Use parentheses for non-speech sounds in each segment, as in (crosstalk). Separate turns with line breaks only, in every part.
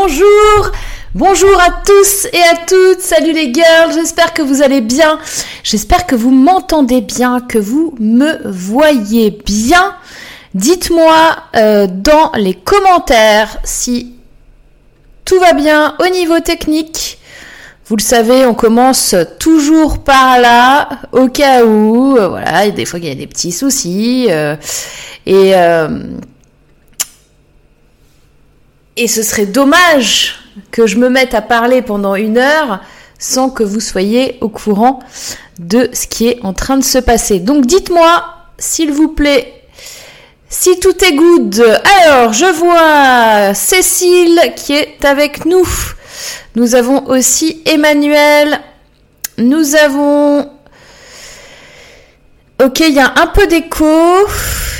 Bonjour, bonjour à tous et à toutes, salut les girls, j'espère que vous allez bien, j'espère que vous m'entendez bien, que vous me voyez bien. Dites-moi euh, dans les commentaires si tout va bien au niveau technique. Vous le savez, on commence toujours par là, au cas où, euh, voilà, des fois il y a des petits soucis. Euh, et, et ce serait dommage que je me mette à parler pendant une heure sans que vous soyez au courant de ce qui est en train de se passer. Donc dites-moi, s'il vous plaît, si tout est good, alors je vois Cécile qui est avec nous. Nous avons aussi Emmanuel. Nous avons... Ok, il y a un peu d'écho.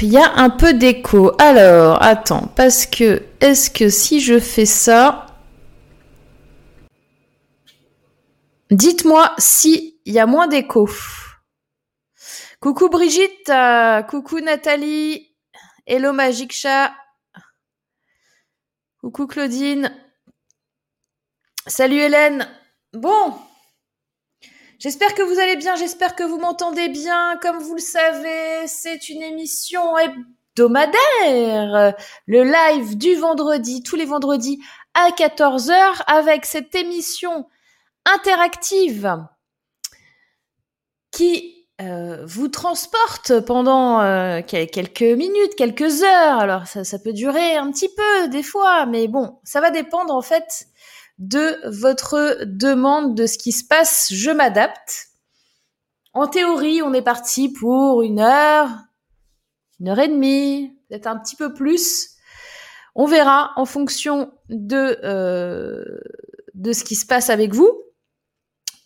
Il y a un peu d'écho. Alors, attends, parce que est-ce que si je fais ça... Dites-moi s'il y a moins d'écho. Coucou Brigitte, euh, coucou Nathalie, Hello Magic Chat. Coucou Claudine. Salut Hélène. Bon. J'espère que vous allez bien, j'espère que vous m'entendez bien. Comme vous le savez, c'est une émission hebdomadaire. Le live du vendredi, tous les vendredis à 14h avec cette émission interactive qui euh, vous transporte pendant euh, quelques minutes, quelques heures. Alors ça, ça, peut durer un petit peu des fois, mais bon, ça va dépendre en fait de votre demande, de ce qui se passe. Je m'adapte. En théorie, on est parti pour une heure, une heure et demie, peut-être un petit peu plus. On verra en fonction de euh, de ce qui se passe avec vous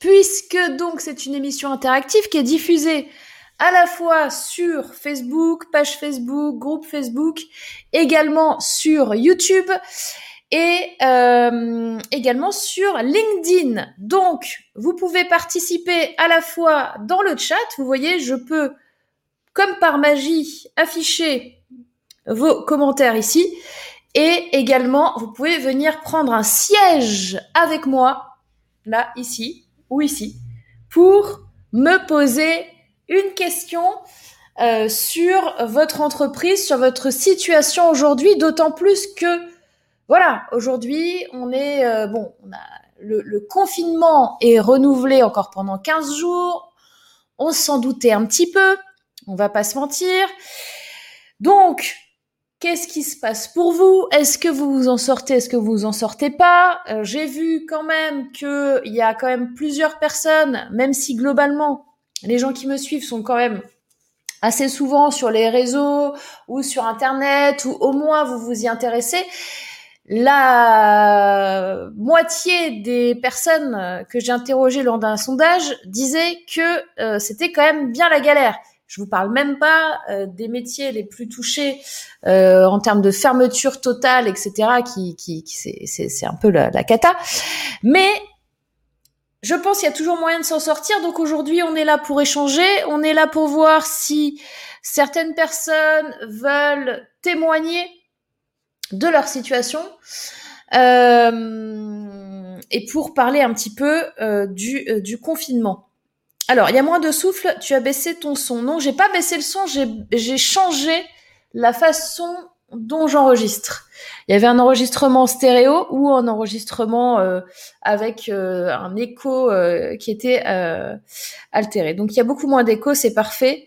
puisque donc c'est une émission interactive qui est diffusée à la fois sur Facebook, page Facebook, groupe Facebook, également sur YouTube et euh, également sur LinkedIn. Donc, vous pouvez participer à la fois dans le chat, vous voyez, je peux, comme par magie, afficher vos commentaires ici, et également, vous pouvez venir prendre un siège avec moi, là, ici, ou ici pour me poser une question euh, sur votre entreprise, sur votre situation aujourd'hui, d'autant plus que voilà, aujourd'hui on est euh, bon, le, confinement est renouvelé encore pendant 15 jours. On s'en doutait un petit peu, on va pas se mentir. Donc, Qu'est-ce qui se passe pour vous? Est-ce que vous vous en sortez? Est-ce que vous vous en sortez pas? Euh, J'ai vu quand même qu'il y a quand même plusieurs personnes, même si globalement les gens qui me suivent sont quand même assez souvent sur les réseaux ou sur Internet ou au moins vous vous y intéressez. La moitié des personnes que j'ai interrogées lors d'un sondage disaient que euh, c'était quand même bien la galère. Je vous parle même pas euh, des métiers les plus touchés euh, en termes de fermeture totale, etc. Qui, qui, c'est un peu la, la cata. Mais je pense qu'il y a toujours moyen de s'en sortir. Donc aujourd'hui, on est là pour échanger. On est là pour voir si certaines personnes veulent témoigner de leur situation. Euh, et pour parler un petit peu euh, du, euh, du confinement. Alors, il y a moins de souffle, tu as baissé ton son. Non, j'ai pas baissé le son, j'ai changé la façon dont j'enregistre. Il y avait un enregistrement stéréo ou un enregistrement avec un écho qui était altéré. Donc il y a beaucoup moins d'écho, c'est parfait.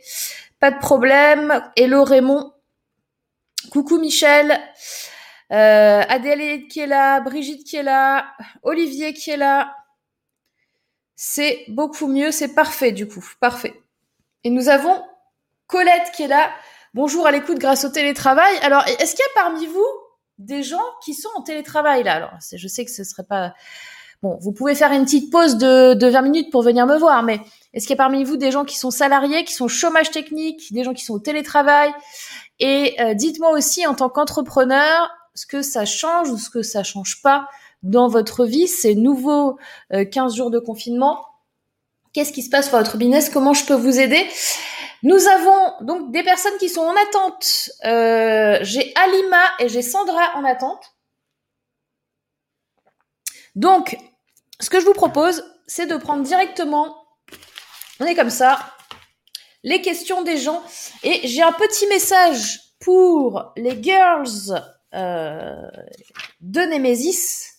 Pas de problème. Hello Raymond. Coucou Michel. Adèle qui est là, Brigitte qui est là, Olivier qui est là. C'est beaucoup mieux, c'est parfait du coup, parfait. Et nous avons Colette qui est là. Bonjour à l'écoute grâce au télétravail. Alors, est-ce qu'il y a parmi vous des gens qui sont en télétravail là? Alors, je sais que ce serait pas bon. Vous pouvez faire une petite pause de, de 20 minutes pour venir me voir, mais est-ce qu'il y a parmi vous des gens qui sont salariés, qui sont chômage technique, des gens qui sont au télétravail? Et euh, dites-moi aussi en tant qu'entrepreneur ce que ça change ou ce que ça change pas dans votre vie, ces nouveaux 15 jours de confinement. Qu'est-ce qui se passe pour votre business? Comment je peux vous aider? Nous avons donc des personnes qui sont en attente. Euh, j'ai Alima et j'ai Sandra en attente. Donc, ce que je vous propose, c'est de prendre directement, on est comme ça, les questions des gens. Et j'ai un petit message pour les girls euh, de Nemesis.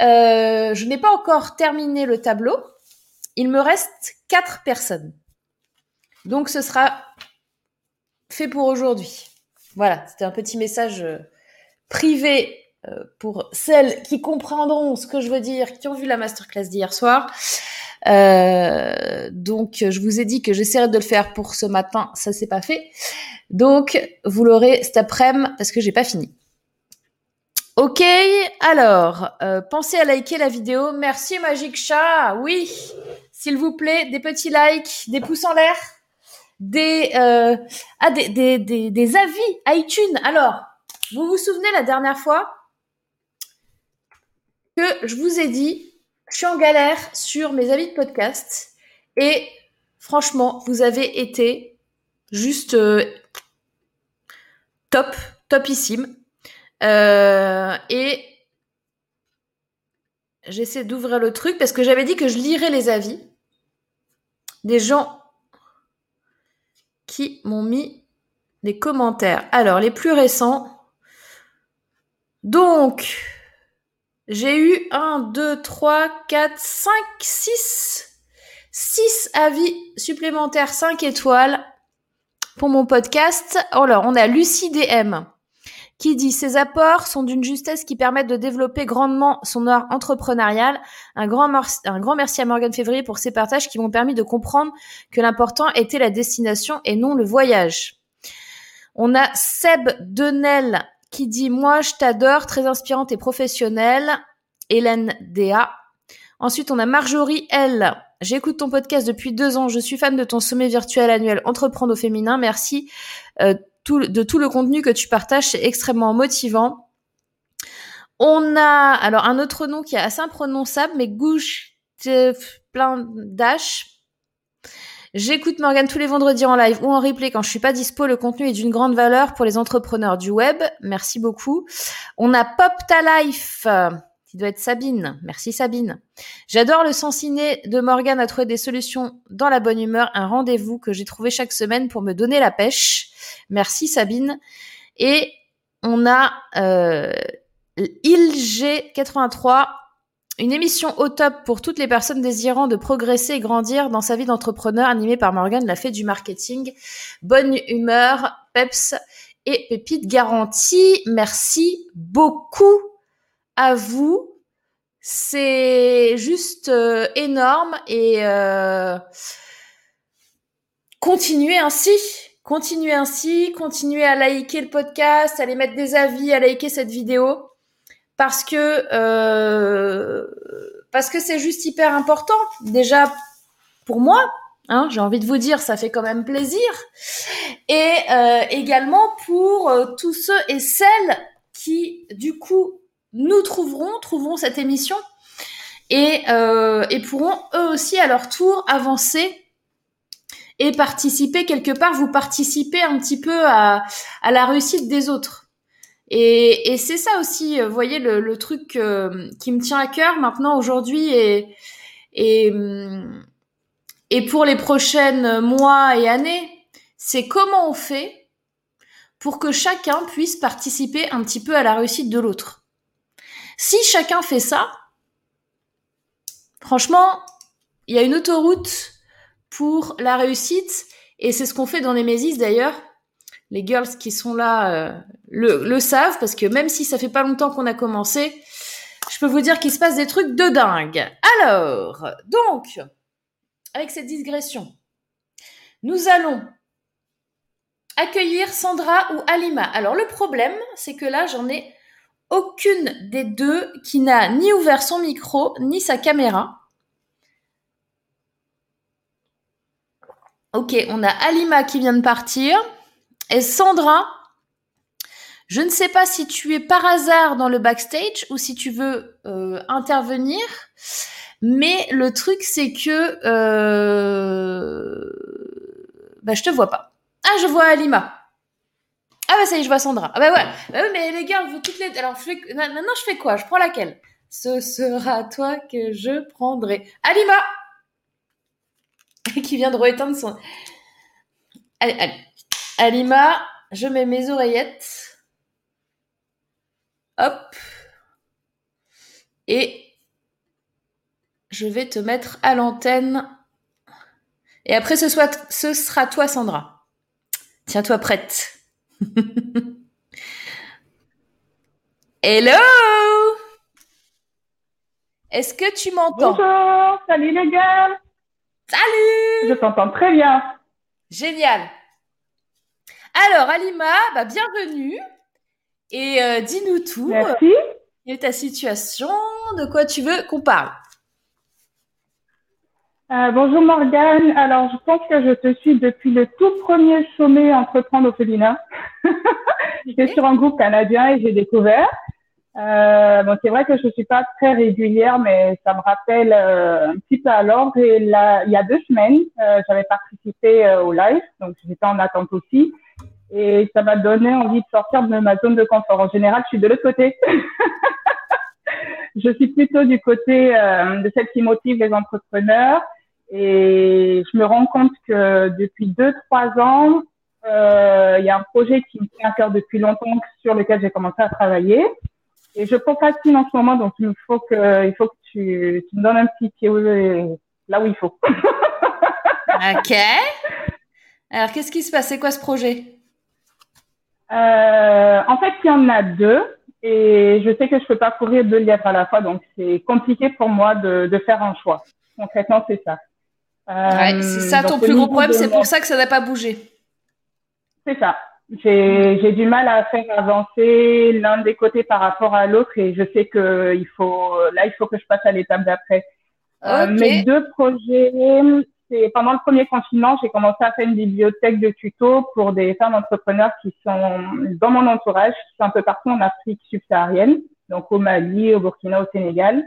Euh, je n'ai pas encore terminé le tableau. Il me reste quatre personnes. Donc ce sera fait pour aujourd'hui. Voilà, c'était un petit message euh, privé euh, pour celles qui comprendront ce que je veux dire, qui ont vu la masterclass d'hier soir. Euh, donc, je vous ai dit que j'essaierai de le faire pour ce matin. Ça s'est pas fait. Donc, vous l'aurez cet après-midi parce que j'ai pas fini. Ok, alors, euh, pensez à liker la vidéo. Merci Magic Chat. Oui, s'il vous plaît, des petits likes, des pouces en l'air, des, euh, ah, des, avis iTunes. Alors, vous vous souvenez la dernière fois que je vous ai dit, je suis en galère sur mes avis de podcast et franchement, vous avez été juste euh, top, topissime. Euh, et j'essaie d'ouvrir le truc parce que j'avais dit que je lirais les avis des gens qui m'ont mis des commentaires. Alors, les plus récents. Donc, j'ai eu 1, 2, 3, 4, 5, 6. 6 avis supplémentaires 5 étoiles pour mon podcast. Alors, on a Lucie DM qui dit ces apports sont d'une justesse qui permettent de développer grandement son art entrepreneurial. Un grand, merci à Morgan Février pour ces partages qui m'ont permis de comprendre que l'important était la destination et non le voyage. On a Seb Denel qui dit Moi, je t'adore, très inspirante et professionnelle. Hélène Déa. Ensuite, on a Marjorie L. J'écoute ton podcast depuis deux ans. Je suis fan de ton sommet virtuel annuel Entreprendre au féminin. Merci euh, de tout le contenu que tu partages. C'est extrêmement motivant. On a alors un autre nom qui est assez imprononçable, mais Gouche plein d'H. J'écoute Morgane tous les vendredis en live ou en replay quand je suis pas dispo. Le contenu est d'une grande valeur pour les entrepreneurs du web. Merci beaucoup. On a Pop Ta Life qui doit être Sabine. Merci Sabine. J'adore le sens ciné de Morgane à trouver des solutions dans la bonne humeur. Un rendez-vous que j'ai trouvé chaque semaine pour me donner la pêche. Merci Sabine. Et on a euh, ILG83 une émission au top pour toutes les personnes désirant de progresser et grandir dans sa vie d'entrepreneur, animée par Morgane, la fée du marketing. Bonne humeur, peps et pépite garantie. Merci beaucoup à vous. C'est juste euh, énorme et euh, continuez ainsi. Continuez ainsi, continuez à liker le podcast, à aller mettre des avis, à liker cette vidéo parce que euh, parce que c'est juste hyper important. Déjà pour moi, hein, j'ai envie de vous dire, ça fait quand même plaisir, et euh, également pour euh, tous ceux et celles qui du coup nous trouveront, trouveront cette émission et, euh, et pourront eux aussi à leur tour avancer et participer quelque part, vous participer un petit peu à, à la réussite des autres. Et, et c'est ça aussi, vous voyez, le, le truc euh, qui me tient à cœur maintenant aujourd'hui et, et, et pour les prochaines mois et années, c'est comment on fait pour que chacun puisse participer un petit peu à la réussite de l'autre. Si chacun fait ça, franchement, il y a une autoroute pour la réussite et c'est ce qu'on fait dans Nemesis d'ailleurs les girls qui sont là euh, le, savent parce que même si ça fait pas longtemps qu'on a commencé, je peux vous dire qu'il se passe des trucs de dingue. Alors, donc, avec cette digression, nous allons accueillir Sandra ou Alima. Alors le problème, c'est que là, j'en ai aucune des deux qui n'a ni ouvert son micro ni sa caméra. Ok, on a Alima qui vient de partir. Et Sandra, je ne sais pas si tu es par hasard dans le backstage ou si tu veux euh, intervenir, mais le truc c'est que euh, Bah, je te vois pas. Ah, je vois Alima. Ah bah ça y est, je vois Sandra. Ah bah ouais. Bah mais les gars, vous toutes les... Alors, je fais... maintenant, je fais quoi? Je prends laquelle? Ce sera toi que je prendrai. Alima (laughs) Qui vient de rééteindre son... Allez, allez. Alima, je mets mes oreillettes. Hop. Et je vais te mettre à l'antenne. Et après, ce, soit, ce sera toi, Sandra. Tiens-toi prête. (laughs) Hello Est-ce que tu m'entends?
Bonjour, salut les gars
Salut
Je t'entends très bien.
Génial. Alors, Alima, bah, bienvenue. Et euh, dis-nous tout.
Merci.
Quelle est ta situation De quoi tu veux qu'on parle?
Euh, bonjour Morgane. Alors, je pense que je te suis depuis le tout premier sommet Entreprendre au féminin. (laughs) J'étais sur un groupe canadien et j'ai découvert. Euh, bon, c'est vrai que je suis pas très régulière, mais ça me rappelle euh, un petit peu à l'ordre. Et là, il y a deux semaines, euh, j'avais participé euh, au live, donc j'étais en attente aussi. Et ça m'a donné envie de sortir de ma zone de confort. En général, je suis de l'autre côté. (laughs) je suis plutôt du côté de celle qui motive les entrepreneurs. Et je me rends compte que depuis deux, trois ans, euh, il y a un projet qui me tient à cœur depuis longtemps sur lequel j'ai commencé à travailler. Et je procrastine en ce moment, donc il faut que, tu me donnes un petit pied là où il faut. (laughs)
ok. Alors, qu'est-ce qui se passe? C'est quoi ce projet?
Euh, En fait, il y en a deux. Et je sais que je peux pas courir deux lièvres à la fois, donc c'est compliqué pour moi de, de faire un choix. Concrètement, c'est ça.
Euh, c'est ça ton plus gros problème, c'est pour ça que ça n'a pas bougé.
C'est ça. J'ai du mal à faire avancer l'un des côtés par rapport à l'autre et je sais que il faut là il faut que je passe à l'étape d'après. Euh, mes deux projets, c'est pendant le premier confinement, j'ai commencé à faire une bibliothèque de tutos pour des femmes entrepreneurs qui sont dans mon entourage, qui sont un peu partout en Afrique subsaharienne, donc au Mali, au Burkina, au Sénégal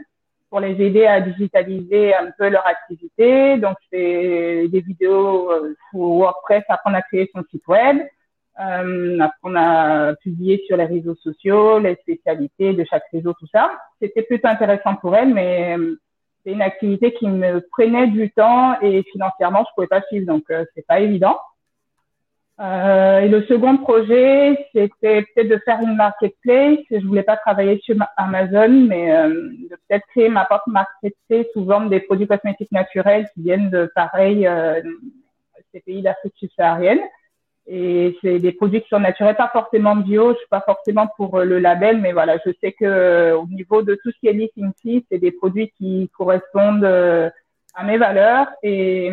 pour les aider à digitaliser un peu leur activité. Donc, c'est des vidéos euh, WordPress, apprendre à créer son site web, euh, apprendre à publier sur les réseaux sociaux, les spécialités de chaque réseau, tout ça. C'était plutôt intéressant pour elle, mais euh, c'est une activité qui me prenait du temps et financièrement, je pouvais pas suivre, donc euh, c'est pas évident. Euh, et le second projet, c'était peut-être de faire une marketplace. Je voulais pas travailler sur Amazon, mais euh, de peut-être créer ma propre marketplace sous forme des produits cosmétiques naturels qui viennent de pareil euh, ces pays d'Afrique subsaharienne. Et c'est des produits qui sont naturels, pas forcément bio. Je suis pas forcément pour le label, mais voilà, je sais que au niveau de tout ce qui est listing c'est des produits qui correspondent à mes valeurs et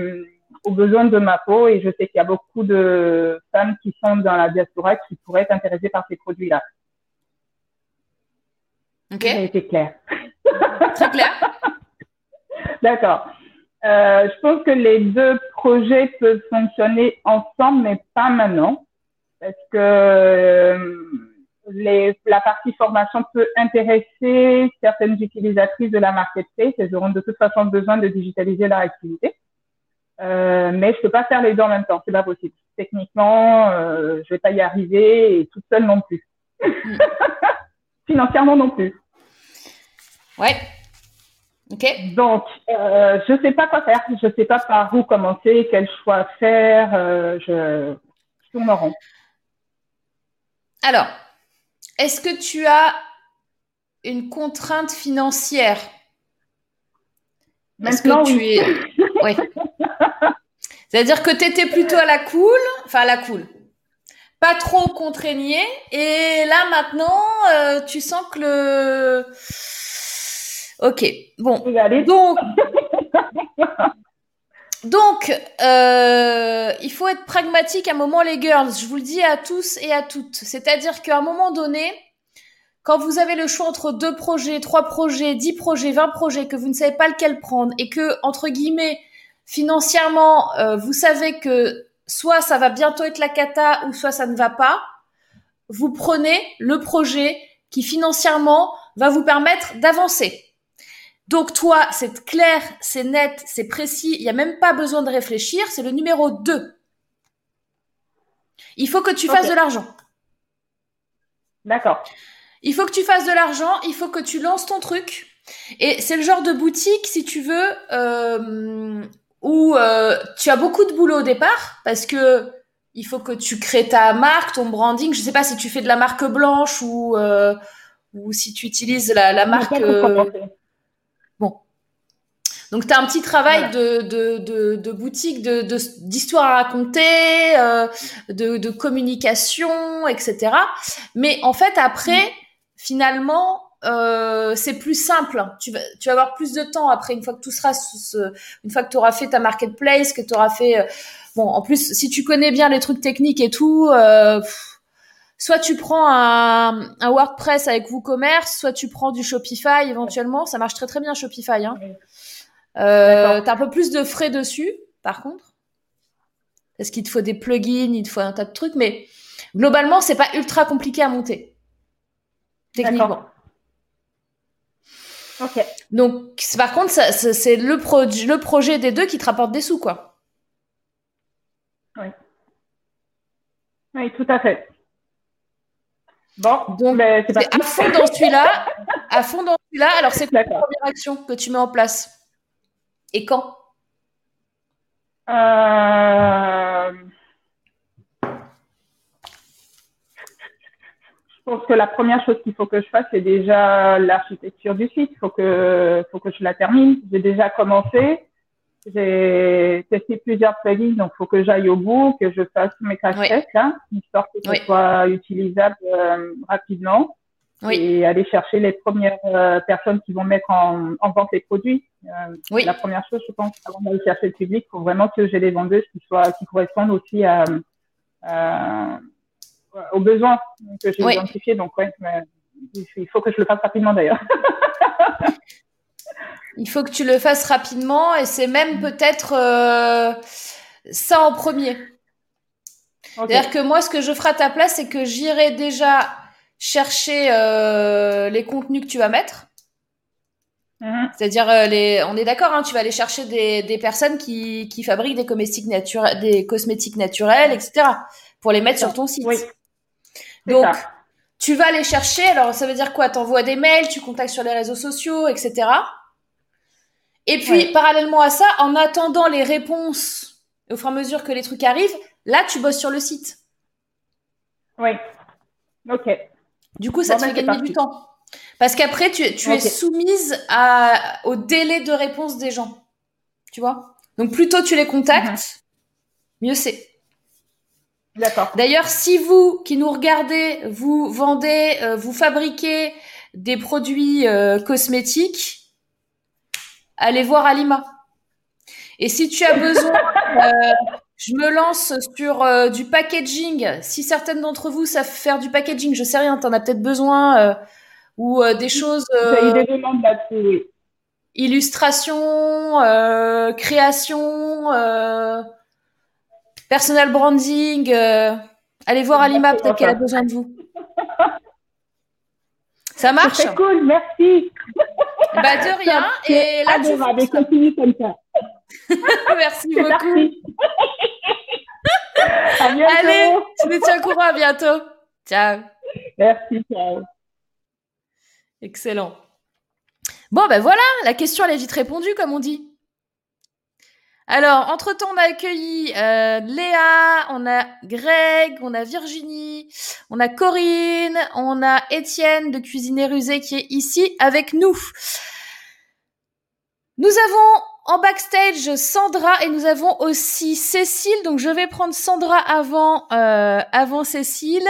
aux besoins de ma peau et je sais qu'il y a beaucoup de femmes qui sont dans la diaspora qui pourraient être intéressées par ces produits-là.
Ok.
Ça a été clair.
Très clair. (laughs)
D'accord. Euh, je pense que les deux projets peuvent fonctionner ensemble, mais pas maintenant, parce que euh, les, la partie formation peut intéresser certaines utilisatrices de la marketplace. Elles auront de toute façon besoin de digitaliser leur activité. Euh, mais je peux pas faire les deux en même temps, c'est pas possible. Techniquement, euh, je vais pas y arriver et toute seule non plus. Mm. (laughs) Financièrement non plus.
Ouais.
Donc, euh, je sais pas quoi faire. Je sais pas par où commencer, quel choix faire. Euh, je, je tourne en rond.
Alors, est-ce que tu as une contrainte financière?
Maintenant,
que tu
oui.
es... oui. C'est-à-dire que tu étais plutôt à la cool, enfin à la cool, pas trop contraigné, et là maintenant, euh, tu sens que le... Ok, bon. Donc, donc euh, il faut être pragmatique à un moment, les girls. Je vous le dis à tous et à toutes. C'est-à-dire qu'à un moment donné, quand vous avez le choix entre deux projets, trois projets, dix projets, vingt projets, que vous ne savez pas lequel prendre, et que entre guillemets financièrement, euh, vous savez que soit ça va bientôt être la cata ou soit ça ne va pas, vous prenez le projet qui financièrement va vous permettre d'avancer. Donc toi, c'est clair, c'est net, c'est précis, il n'y a même pas besoin de réfléchir, c'est le numéro 2. Il faut que tu fasses de l'argent.
D'accord.
Il faut que tu fasses de l'argent, il faut que tu lances ton truc. Et c'est le genre de boutique, si tu veux, euh, où euh, tu as beaucoup de boulot au départ, parce que il faut que tu crées ta marque, ton branding. Je sais pas si tu fais de la marque blanche ou euh, ou si tu utilises la, la marque. Donc, tu as un petit travail de, de, de, de, boutique, de, d'histoire à raconter, de, de communication, etc. Mais en fait, après, mm. finalement, euh, c'est plus simple. Tu vas, tu vas avoir plus de temps après une fois que tout sera, une fois que tu auras fait ta marketplace, que tu auras fait. Euh, bon, en plus, si tu connais bien les trucs techniques et tout, euh, soit tu prends un, un, WordPress avec WooCommerce, soit tu prends du Shopify éventuellement. Ça marche très très bien Shopify. Hein. Euh, T'as un peu plus de frais dessus, par contre, parce qu'il te faut des plugins, il te faut un tas de trucs, mais globalement, c'est pas ultra compliqué à monter techniquement. Donc, par contre, c'est le, le projet des deux qui te rapporte des sous, quoi.
Oui. Oui, tout à fait.
Bon, donc c'est à fond dans celui-là. à fond dans celui-là. Alors, c'est quoi la première action que tu mets en place? Et quand?
Euh... Je pense que la première chose qu'il faut que je fasse, c'est déjà l'architecture du site. Il faut que, faut que je la termine. J'ai déjà commencé. J'ai testé plusieurs plugins, donc il faut que j'aille au bout, que je fasse mes cachettes, là, histoire que ce soit utilisable euh, rapidement. Oui. Et aller chercher les premières euh, personnes qui vont mettre en, en vente les produits. Euh, oui. La première chose, je pense, avant d'aller chercher le public, il faut vraiment que j'ai des vendeuses qui soient, qui correspondent aussi à, à aux besoins que j'ai identifiés. Donc, ouais, il faut que je le fasse rapidement d'ailleurs. (laughs)
il faut que tu le fasses rapidement et c'est même peut-être euh, ça en premier. C'est-à-dire que moi, ce que je ferai à ta place, c'est que j'irai déjà chercher euh, les contenus que tu vas mettre. Mm-hmm. C'est-à-dire, euh, les... on est d'accord, hein, tu vas aller chercher des, des personnes qui, qui fabriquent des cosmétiques, naturels, des cosmétiques naturels, etc., pour les mettre sur ton site. Oui. Donc, tu vas les chercher. Alors, ça veut dire quoi? T'envoies des mails, tu contactes sur les réseaux sociaux, etc. Et puis, parallèlement à ça, en attendant les réponses, au fur et à mesure que les trucs arrivent, là, tu bosses sur le site.
Oui. Ok.
Du coup, ça te fait gagner du temps. Parce qu'après, tu, es soumise à, au délai de réponse des gens. Tu vois? Donc, plus tôt tu les contactes, mhm. mieux c'est. D'ailleurs, si vous qui nous regardez, vous vendez, euh, vous fabriquez des produits euh, cosmétiques, allez voir Alima. Et si tu as besoin, (laughs) euh, je me lance sur du packaging. Si certaines d'entre vous savent faire du packaging, je sais rien, tu en as peut-être besoin ou des choses. Illustration, création Personal branding, euh, allez voir Alima, peut-être qu'elle a besoin de vous. Ça marche?
C'est cool, merci.
Bah de rien. (laughs) Et là,
adorable, continue comme ça.
Merci beaucoup. (laughs) à bientôt. Allez, tu nous tiens au courant, à bientôt. Ciao.
Merci, ciao.
Excellent. Bon, ben voilà, la question, elle est vite répondue, comme on dit. Alors, entre-temps, on a accueilli euh, Léa, on a Greg, on a Virginie, on a Corinne, on a Étienne de Cuisiner Rusé qui est ici avec nous. Nous avons en backstage Sandra et nous avons aussi Cécile. Donc, je vais prendre Sandra avant, euh, avant Cécile.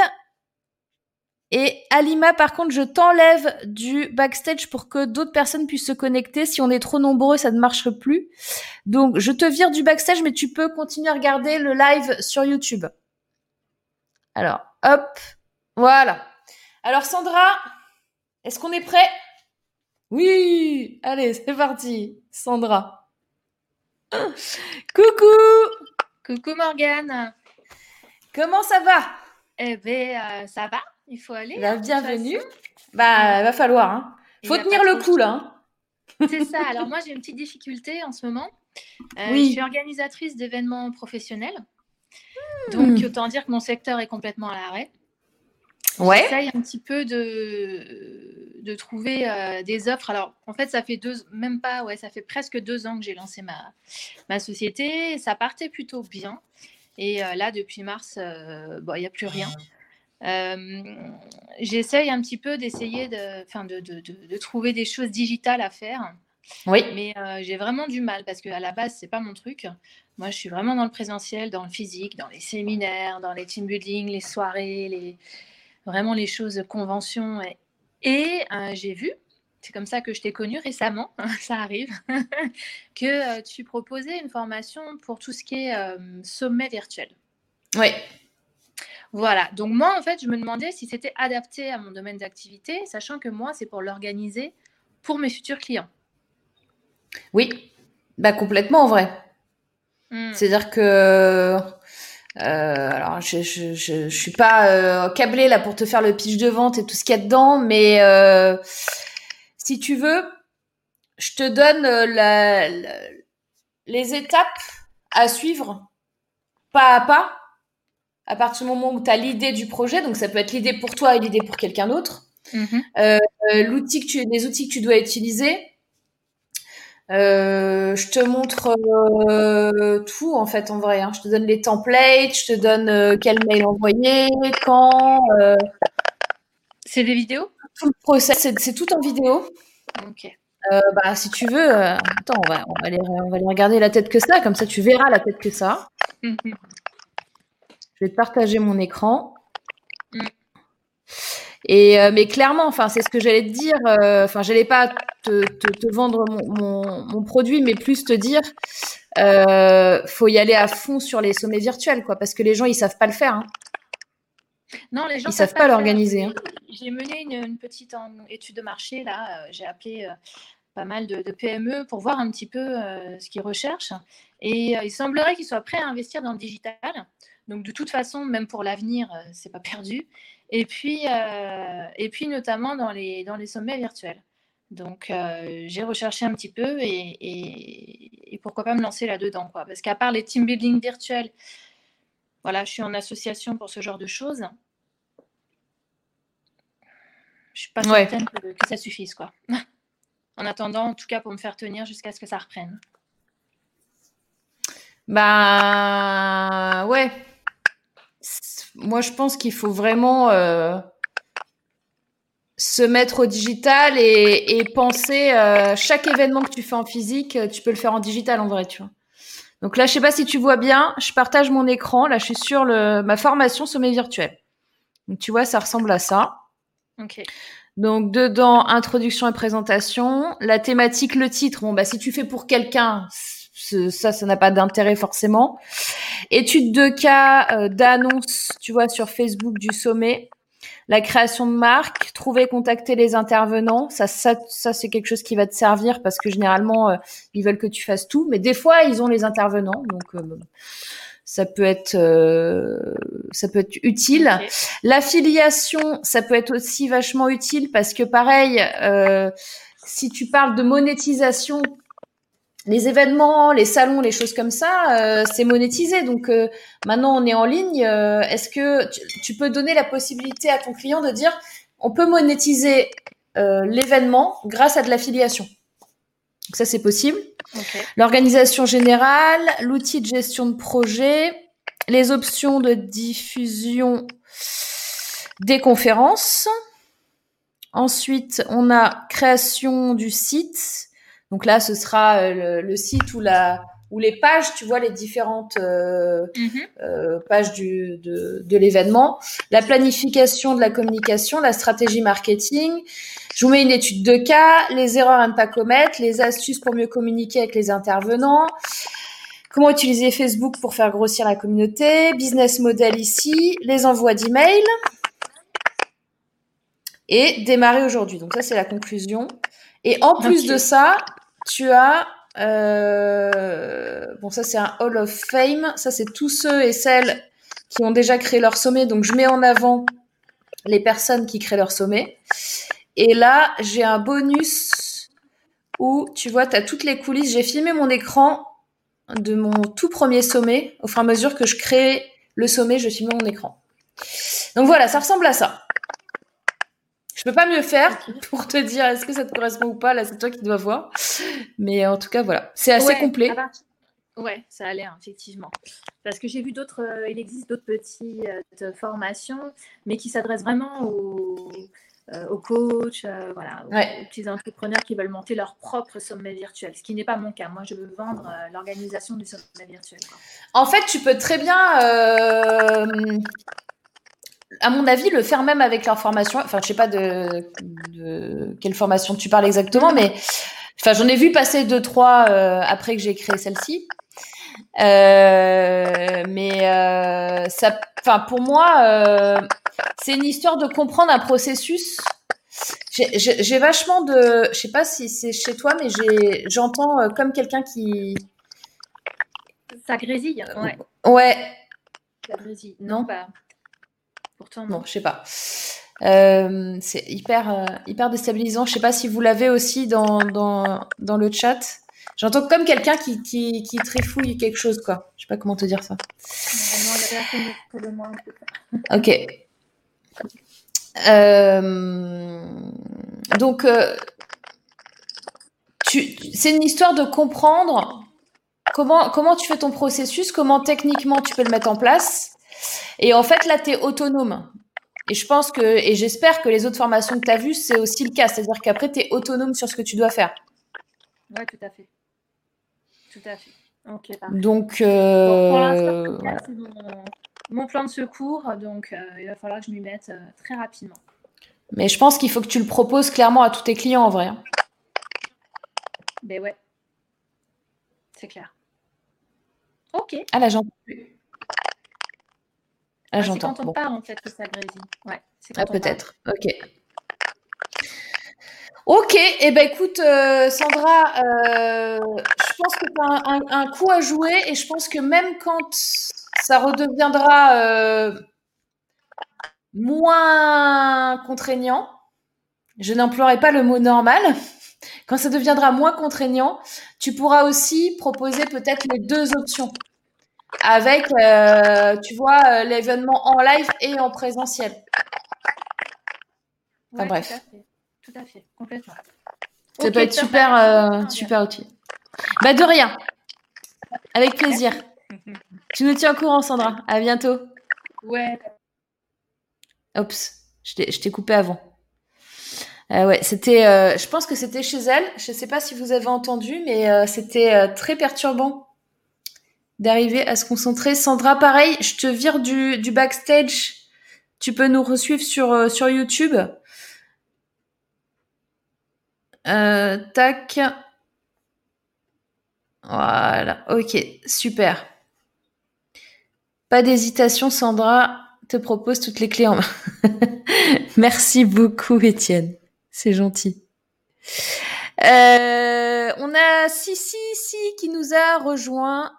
Et Alima, par contre, je t'enlève du backstage pour que d'autres personnes puissent se connecter. Si on est trop nombreux, ça ne marche plus. Donc, je te vire du backstage, mais tu peux continuer à regarder le live sur YouTube. Alors, hop, voilà. Alors, Sandra, est-ce qu'on est prêt? Oui, allez, c'est parti. Sandra. Coucou
Coucou Morgane
Comment ça va?
Eh bien, euh, ça va il faut aller.
Hein, bienvenue. Bah, va falloir. Hein. Faut tenir le coup là.
Hein. C'est ça. (laughs) Alors moi, j'ai une petite difficulté en ce moment. Euh, oui. Je suis organisatrice d'événements professionnels. Donc, autant dire que mon secteur est complètement à l'arrêt.
Ouais.
J'essaye un petit peu de, de trouver euh, des offres. Alors, en fait, ça fait deux, même pas, ouais, ça fait presque deux ans que j'ai lancé ma, ma société. Ça partait plutôt bien. Et euh, là, depuis mars, euh, il n'y a plus rien. J'essaye un petit peu d'essayer de, de, de, de, trouver des choses digitales à faire.
Oui.
Mais j'ai vraiment du mal parce qu'à la base, c'est pas mon truc. Moi, je suis vraiment dans le présentiel, dans le physique, dans les séminaires, dans les team building, les soirées, les, vraiment les choses conventions. Et, et euh, j'ai vu, c'est comme ça que je t'ai connu récemment, (laughs) ça arrive, (laughs) que euh, tu proposais une formation pour tout ce qui est euh, sommet virtuel.
Oui.
Voilà, donc moi en fait je me demandais si c'était adapté à mon domaine d'activité, sachant que moi c'est pour l'organiser pour mes futurs clients.
Oui, bah complètement en vrai. Hmm. C'est-à-dire que euh, alors, je, je, je, je, suis pas euh, câblée là pour te faire le pitch de vente et tout ce qu'il y a dedans, mais euh, si tu veux, je te donne euh, la, les étapes à suivre pas à pas à partir du moment où tu as l'idée du projet. Donc, ça peut être l'idée pour toi et l'idée pour quelqu'un d'autre. Mm-hmm. Euh, l'outil que tu, les outils que tu dois utiliser, euh, je te montre euh, tout en fait en vrai. Hein. Je te donne les templates, je te donne euh, quel mail envoyer, quand.
C'est des vidéos?
Tout le process, c'est tout en vidéo.
Ok.
bah, si tu veux, attends, on va, on, va aller, on va aller regarder la tête que ça, comme ça tu verras la tête que ça. je vais te partager mon écran. Et euh, mais clairement, enfin, c'est ce que j'allais te dire. Euh, enfin, j'allais pas te, te, te vendre mon, mon, mon, produit, mais plus te dire, euh, faut y aller à fond sur les sommets virtuels, quoi, parce que les gens ils savent pas le faire. Hein.
Non, les gens
ils savent pas, l'organiser. Hein.
J'ai mené une, une, petite étude de marché là. J'ai appelé pas mal de, de, PME pour voir un petit peu ce qu'ils recherchent. Et il semblerait qu'ils soient prêts à investir dans le digital. Donc de toute façon, même pour l'avenir, c'est pas perdu. Et puis, euh, et puis notamment dans les, dans les sommets virtuels. Donc, euh, j'ai recherché un petit peu et, et, pourquoi pas me lancer là-dedans. Quoi. Parce qu'à part les team building virtuels, voilà, je suis en association pour ce genre de choses. Je suis pas certaine que, que, ça suffise. Quoi. (laughs) en attendant, en tout cas, pour me faire tenir jusqu'à ce que ça reprenne.
Bah, ouais moi, je pense qu'il faut vraiment euh, se mettre au digital et, penser euh, chaque événement que tu fais en physique, tu peux le faire en digital en vrai, tu vois. Donc là, je sais pas si tu vois bien, je partage mon écran. Là, je suis sur le, ma formation sommet virtuel. Donc tu vois, ça ressemble à ça.
Ok.
Donc dedans, introduction et présentation. La thématique, le titre. Bon, bah si tu fais pour quelqu'un, ça, ça n'a pas d'intérêt forcément. Étude de cas euh, d'annonce, tu vois, sur Facebook du sommet. La création de marque, trouver, contacter les intervenants, ça, ça, ça c'est quelque chose qui va te servir parce que généralement euh, ils veulent que tu fasses tout, mais des fois ils ont les intervenants, donc euh, ça peut être ça peut être utile. L'affiliation, ça peut être aussi vachement utile parce que pareil, si tu parles de monétisation, les événements, les salons, les choses comme ça, euh, c'est monétisé. Donc euh, maintenant, on est en ligne. Euh, est-ce que tu, peux donner la possibilité à ton client de dire, on peut monétiser l'événement grâce à de l'affiliation? Donc ça, c'est possible. L'organisation générale, l'outil de gestion de projet, les options de diffusion des conférences. Ensuite, on a création du site, donc là, ce sera euh, le, site ou la ou les pages, tu vois les différentes euh, mhm. euh, pages du, de, de l'événement, la planification de la communication, la stratégie marketing. Je vous mets une étude de cas, les erreurs à ne pas commettre, les astuces pour mieux communiquer avec les intervenants, comment utiliser Facebook pour faire grossir la communauté, business model ici, les envois d'emails et démarrer aujourd'hui. Donc ça, c'est la conclusion. Et en plus de ça, tu as euh, bon ça c'est un Hall of Fame, ça c'est tous ceux et celles qui ont déjà créé leur sommet. Donc je mets en avant les personnes qui créent leur sommet. Et là j'ai un bonus où tu vois tu as toutes les coulisses. J'ai filmé mon écran de mon tout premier sommet. Au fur et à mesure que je crée le sommet, je filme mon écran. Donc voilà, ça ressemble à ça. Je peux pas mieux faire pour te dire est-ce que ça te correspond ou pas. Là, c'est toi qui dois voir. Mais en tout cas, voilà. C'est assez complet.
Ouais, ça a l'air, effectivement. Parce que j'ai vu d'autres, euh, il existe d'autres petites euh, formations, mais qui s'adressent vraiment aux, euh, aux coachs, voilà, aux, petits entrepreneurs qui veulent monter leur propre sommet virtuel, ce qui n'est pas mon cas. Moi, je veux vendre l'organisation du sommet virtuel.
En fait, tu peux très bien, à mon avis, le faire même avec leur formation. Enfin, je sais pas de, de quelle formation tu parles exactement, mais enfin, j'en ai vu passer deux, trois après que j'ai créé celle-ci. Euh, mais euh, ça, enfin pour moi, euh, c'est une histoire de comprendre un processus. J'ai vachement de, je sais pas si c'est chez toi, mais j'entends euh, comme quelqu'un qui.
Ça grésille, ouais.
Ouais.
Ça grésille. Non, pas.
Pourtant. Non, je sais pas. Euh, c'est hyper hyper déstabilisant. Je sais pas si vous l'avez aussi dans, dans, dans le chat. J'entends comme quelqu'un qui, qui, qui trifouille quelque chose, quoi. Je sais pas comment te dire ça. Ok. Euh, donc, euh, c'est une histoire de comprendre comment, comment tu fais ton processus, comment techniquement tu peux le mettre en place. Et en fait, là, tu es autonome. Et je pense que, et j'espère que les autres formations que tu as vues, c'est aussi le cas. C'est-à-dire qu'après, tu es autonome sur ce que tu dois faire.
Oui, tout à fait. Tout à fait. Ok,
Donc, euh, pour
l'instant, mon, plan de secours, donc euh, il va falloir que je m'y mette euh, très rapidement.
Mais je pense qu'il faut que tu le proposes clairement à tous tes clients en vrai. Hein.
Ben ouais. C'est clair. Ok.
Ah là, j'entends plus.
Ah, j'entends. C'est quand on en fait que ça grésille. Ouais,
ah, peut-être. Ok. Ok, et eh ben écoute, euh, Sandra, euh, je pense que tu as un, coup à jouer et je pense que même quand ça redeviendra euh, moins contraignant, je n'emploierai pas le mot normal, quand ça deviendra moins contraignant, tu pourras aussi proposer peut-être les deux options avec, tu vois, l'événement en live et en présentiel.
Enfin bref tout à fait, complètement.
Ça peut être super, euh, super utile. Bah de rien. Avec plaisir. tu nous tiens au courant, Sandra. À bientôt.
Ouais.
Oups, je t'ai coupé avant. Euh, ouais, c'était. Euh, je pense que c'était chez elle. Je ne sais pas si vous avez entendu, mais c'était très perturbant d'arriver à se concentrer. Sandra, pareil, je te vire du, backstage. Tu peux nous resuivre sur, sur YouTube. Euh, tac. Voilà, ok, super. Pas d'hésitation, Sandra te propose toutes les clés en main. (laughs) Merci beaucoup, Étienne. C'est gentil. Euh, on a Sissi si, qui nous a rejoint.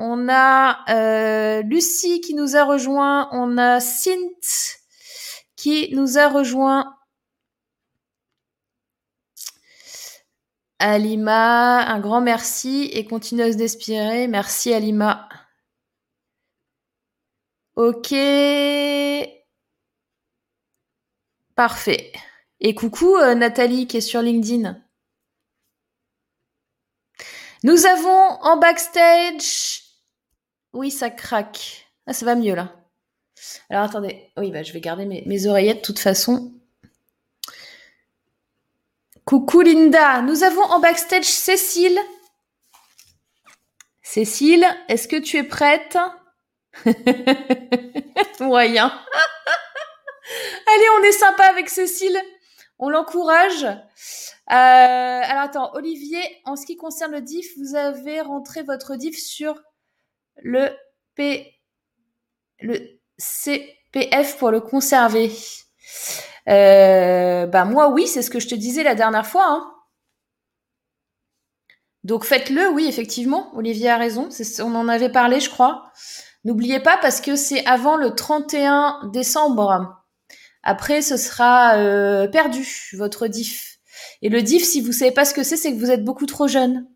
On a euh, Lucie qui nous a rejoint. On a Sint qui nous a rejoint. Alima, un grand merci et continueuse d'espérer. Merci Alima. Ok. Parfait. Et coucou euh, Nathalie qui est sur LinkedIn. Nous avons en backstage. Oui, ça craque. Ah, ça va mieux là. Alors attendez. Oui, bah, je vais garder mes, oreillettes de toute façon. Coucou Linda, nous avons en backstage Cécile. Cécile, est-ce que tu es prête? (laughs) Moyen. (laughs) Allez, on est sympa avec Cécile. On l'encourage. Euh, alors attends, Olivier, en ce qui concerne le diff, vous avez rentré votre diff sur le P, le CPF pour le conserver. Euh, bah moi oui, c'est ce que je te disais la dernière fois. Hein. Donc faites-le, oui, effectivement. Olivier a raison. On en avait parlé, je crois. N'oubliez pas parce que c'est avant le 31 décembre. Après, ce sera euh, perdu, votre diff. Et le diff, si vous savez pas ce que c'est, c'est que vous êtes beaucoup trop jeune.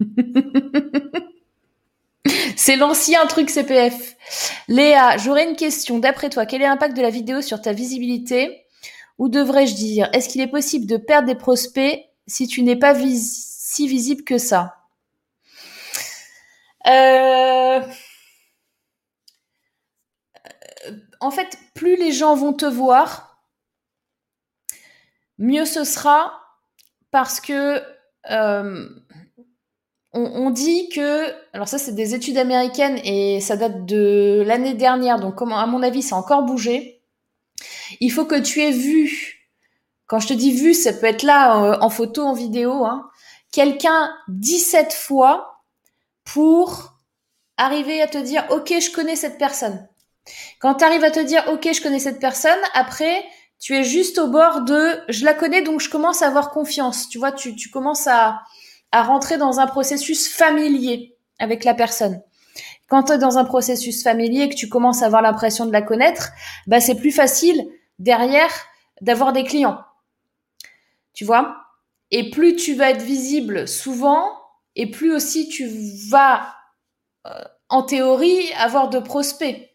(laughs) C'est l'ancien truc CPF. Léa, j'aurais une question. D'après toi, quel est l'impact de la vidéo sur ta visibilité? Ou devrais-je dire, est-ce qu'il est possible de perdre des prospects si tu n'es pas si visible que ça? Euh... En fait, plus les gens vont te voir, mieux ce sera parce que euh, on, dit que, alors ça c'est des études américaines et ça date de l'année dernière, donc à mon avis, ça a encore bougé. Il faut que tu aies vu, quand je te dis vu, ça peut être là euh, en photo, en vidéo, hein, quelqu'un 17 fois pour arriver à te dire, ok, je connais cette personne. Quand tu arrives à te dire, ok, je connais cette personne, après, tu es juste au bord de, je la connais, donc je commence à avoir confiance. Tu vois, tu commences à, à rentrer dans un processus familier avec la personne. Quand tu es dans un processus familier et que tu commences à avoir l'impression de la connaître, bah c'est plus facile derrière d'avoir des clients. Tu vois? Et plus tu vas être visible souvent et plus aussi tu vas euh, en théorie avoir de prospects.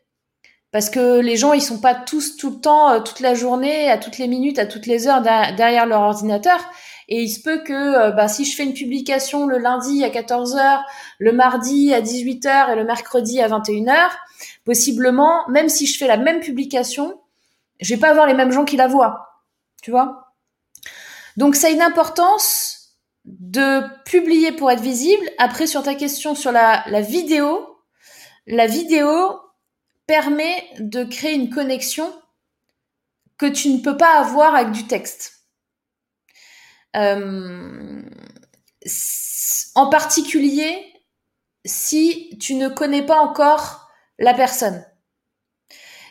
Parce que les gens, ils sont pas tous tout le temps, euh, toute la journée, à toutes les minutes, à toutes les heures derrière leur ordinateur. Et il se peut que euh, bah, si je fais une publication le lundi à 14h, le mardi à 18h et le mercredi à 21h, possiblement, même si je fais la même publication, je vais pas avoir les mêmes gens qui la voient. Tu vois? Donc ça a une importance de publier pour être visible. Après, sur ta question sur la, la vidéo, la vidéo permet de créer une connexion que tu ne peux pas avoir avec du texte. Euh, en particulier, si tu ne connais pas encore la personne.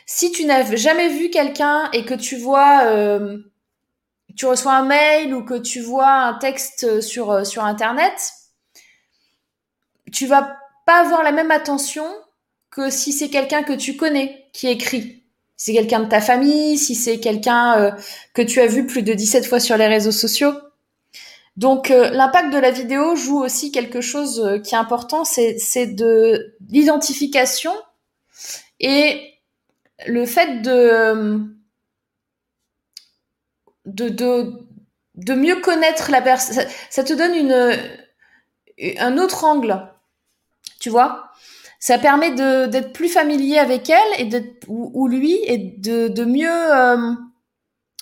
Si tu n'as jamais vu quelqu'un et que tu vois, euh, tu reçois un mail ou que tu vois un texte sur, euh, sur Internet, tu vas pas avoir la même attention que si c'est quelqu'un que tu connais qui écrit. Si c'est quelqu'un de ta famille, si c'est quelqu'un que tu as vu plus de 17 fois sur les réseaux sociaux. Donc euh, l'impact de la vidéo joue aussi quelque chose euh, qui est important, c'est de l'identification et le fait de, de mieux connaître la personne. Ça, te donne un autre angle, tu vois. Ça permet d'être plus familier avec elle et de, ou, lui et de, mieux euh,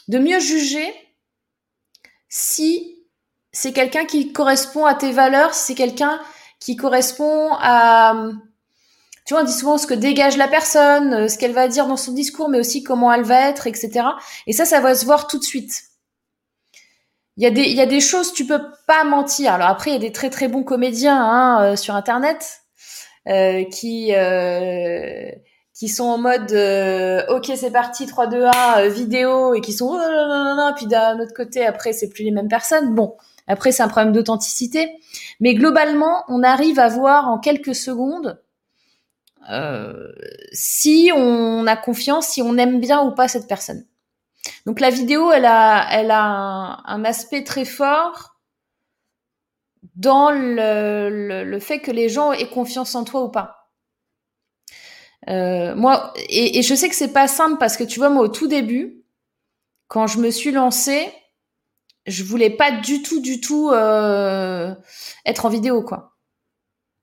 de mieux juger si c'est quelqu'un qui correspond à tes valeurs, c'est quelqu'un qui correspond à, tu vois, on dit souvent ce que dégage la personne, euh, ce qu'elle va dire dans son discours, mais aussi comment elle va être, etc. Et ça, ça va se voir tout de suite. Il y a des, il y a des choses, tu peux pas mentir. Alors après, il y a des très très bons comédiens hein, euh, sur Internet euh, qui euh, qui sont en mode ok c'est parti 3 2 1 vidéo et qui sont oh, non, non, puis d'un autre côté après c'est plus les mêmes personnes. Bon, après, c'est un problème d'authenticité. Mais globalement, on arrive à voir en quelques secondes euh, si on a confiance, si on aime bien ou pas cette personne. Donc la vidéo, elle a, elle a un, aspect très fort dans le, fait que les gens aient confiance en toi ou pas. Euh, moi, et, et, je sais que c'est pas simple parce que tu vois, moi, au tout début, quand je me suis lancée, je voulais pas du tout, du tout euh, être en vidéo, quoi.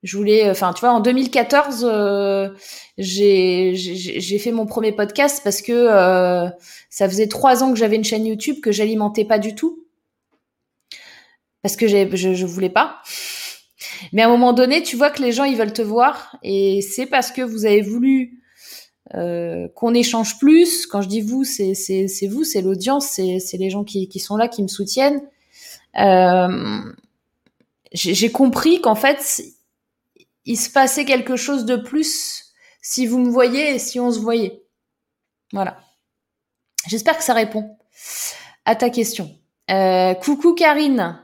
Je voulais, enfin, tu vois, en 2014, euh, j'ai fait mon premier podcast parce que euh, ça faisait trois ans que j'avais une chaîne YouTube que j'alimentais pas du tout parce que je, je voulais pas. Mais à un moment donné, tu vois que les gens ils veulent te voir et c'est parce que vous avez voulu euh, qu'on échange plus. Quand je dis vous, c'est vous, c'est l'audience, c'est les gens qui, sont là, qui me soutiennent. Euh, J'ai compris qu'en fait, il se passait quelque chose de plus si vous me voyez et si on se voyait. Voilà. J'espère que ça répond à ta question. Euh, coucou Karine.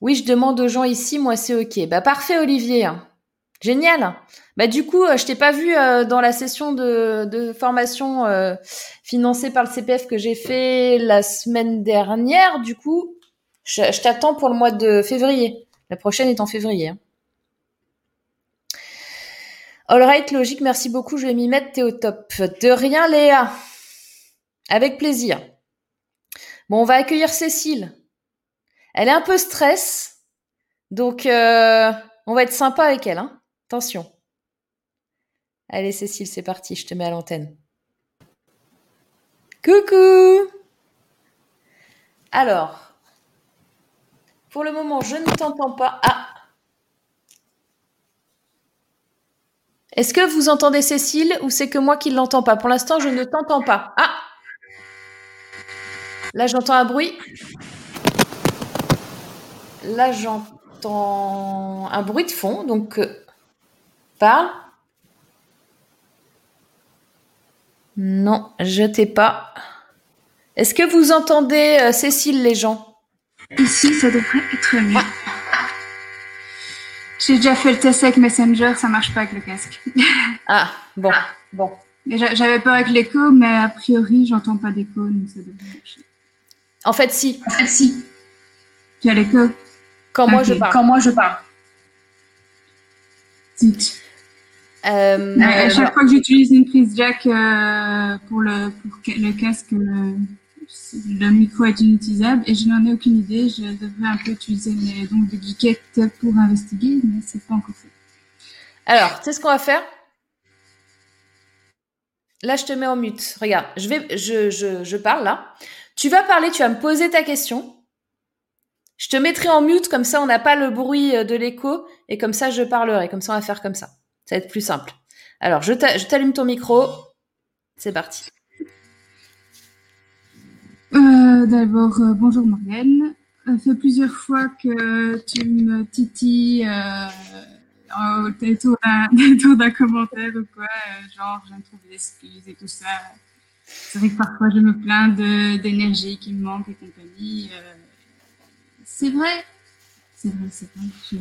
Oui, je demande aux gens ici, moi c'est ok. Bah parfait Olivier. Génial. Bah du coup, euh, je t'ai pas vu euh, dans la session de, formation euh, financée par le CPF que j'ai fait la semaine dernière. Du coup, je, t'attends pour le mois de février. La prochaine est en février. Hein. All right, logique, merci beaucoup. Je vais m'y mettre, t'es au top. De rien, Léa. Avec plaisir. Bon, on va accueillir Cécile. Elle est un peu stress, donc euh, on va être sympa avec elle. Hein. Attention. Allez, Cécile, c'est parti. Je te mets à l'antenne. Coucou. Alors, pour le moment, je ne t'entends pas. Ah. Est-ce que vous entendez Cécile ou c'est que moi qui ne l'entends pas? Pour l'instant, je ne t'entends pas. Ah Là, j'entends un bruit. Là, j'entends un bruit de fond. Donc, euh, parle. Non, je t'ai pas. Est-ce que vous entendez euh, Cécile, les gens?
Ici, ça devrait être mieux. J'ai déjà fait le test avec Messenger, ça marche pas avec le casque. (laughs)
ah, bon, bon.
J'avais peur avec l'écho, mais a priori, j'entends pas d'écho, donc ça devrait marcher.
En fait, si.
En fait, si. Tu as l'écho
Quand moi je parle.
Quand moi je parle. Euh, à chaque fois que j'utilise une prise jack euh, pour, le, pour le casque, le, le, micro est inutilisable et je n'en ai aucune idée. Je devrais un peu utiliser mes donc de geekette pour investiguer, mais c'est pas encore fait.
Alors, tu sais ce qu'on va faire? Là, je te mets en mute. Regarde, je, vais, je, je, je parle là. Tu vas parler, tu vas me poser ta question. Je te mettrai en mute, comme ça on n'a pas le bruit euh, de l'écho, et comme ça je parlerai, comme ça on va faire comme ça. Ça va être plus simple. Alors, je t'allume ton micro. C'est parti.
Euh, d'abord, euh, bonjour Morgane. Ça fait plusieurs fois que tu me titilles euh, autour (laughs) d'un commentaire ou quoi, genre je me trouve des excuses et tout ça. C'est vrai que parfois je me plains d'énergie qui me manque et compagnie. Euh, c'est vrai. C'est vrai, c'est vrai. Je...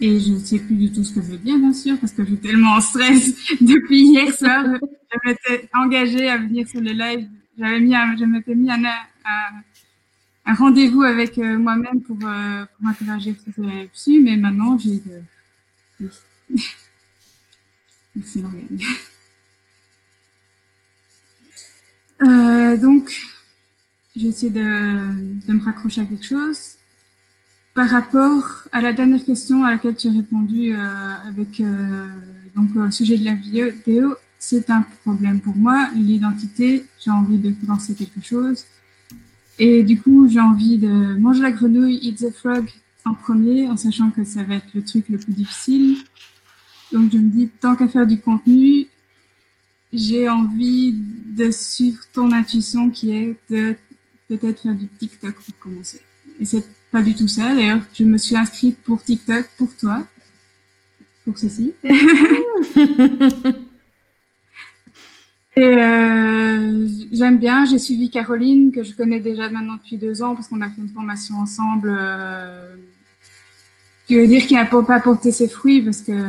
Et je ne sais plus du tout ce que je veux dire, bien sûr, parce que suis tellement en stress (laughs) depuis hier soir. je m'étais engagée à venir sur le live. J'avais mis, je m'étais mis un, un, rendez-vous avec euh, moi-même pour, euh, pour interagir dessus, mais maintenant j'ai de. (laughs) Merci, euh, donc, j'ai essayé de, de, me raccrocher à quelque chose. Par rapport à la dernière question à laquelle tu as répondu euh, avec euh, donc au sujet de la vidéo, c'est un problème pour moi. L'identité, j'ai envie de lancer quelque chose. Et du coup, j'ai envie de manger la grenouille, eat the frog en premier, en sachant que ça va être le truc le plus difficile. Donc je me dis, tant qu'à faire du contenu, j'ai envie de suivre ton intuition qui est de peut-être faire du TikTok pour commencer. Et c'est pas du tout ça. D'ailleurs, je me suis inscrite pour TikTok pour toi, pour ceci. (laughs) Et euh, j'aime bien. J'ai suivi Caroline que je connais déjà maintenant depuis deux ans parce qu'on a fait une formation ensemble. Euh, qui veut dire qu'il n'a pas porté ses fruits parce que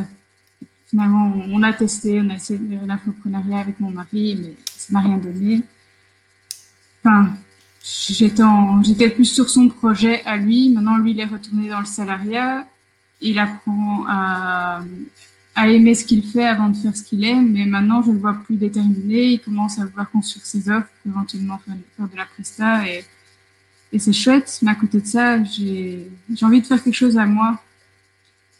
finalement, on a testé, on a essayé l'infoprenariat avec mon mari, mais ça n'a rien donné. Enfin, j'étais plus sur son projet à lui. Maintenant, lui, il est retourné dans le salariat. Il apprend à, à aimer ce qu'il fait avant de faire ce qu'il aime. Mais maintenant, je le vois plus déterminé. Il commence à vouloir construire ses offres, éventuellement faire, faire de la presta. Et, et c'est chouette. Mais à côté de ça, j'ai envie de faire quelque chose à moi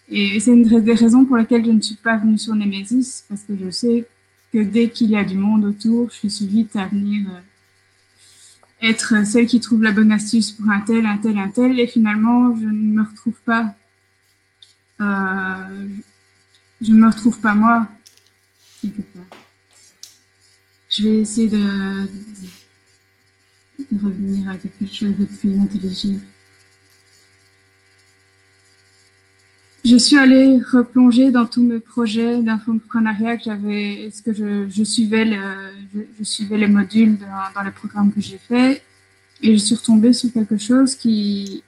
et c'est une des raisons pour lesquelles je ne suis pas venue sur Nemesis, parce que je sais que dès qu'il y a du monde autour, je suis vite à venir euh, être celle qui trouve la bonne astuce pour un tel, un tel, un tel, et finalement, je ne me retrouve pas, euh, je ne me retrouve pas moi, Je vais essayer de, de revenir à quelque chose de plus intelligible. Je suis allée replonger dans tous mes projets d'infoprenariat que j'avais, ce que je, je suivais le, je, suivais les modules dans, les programmes que j'ai faits et je suis retombée sur quelque chose qui,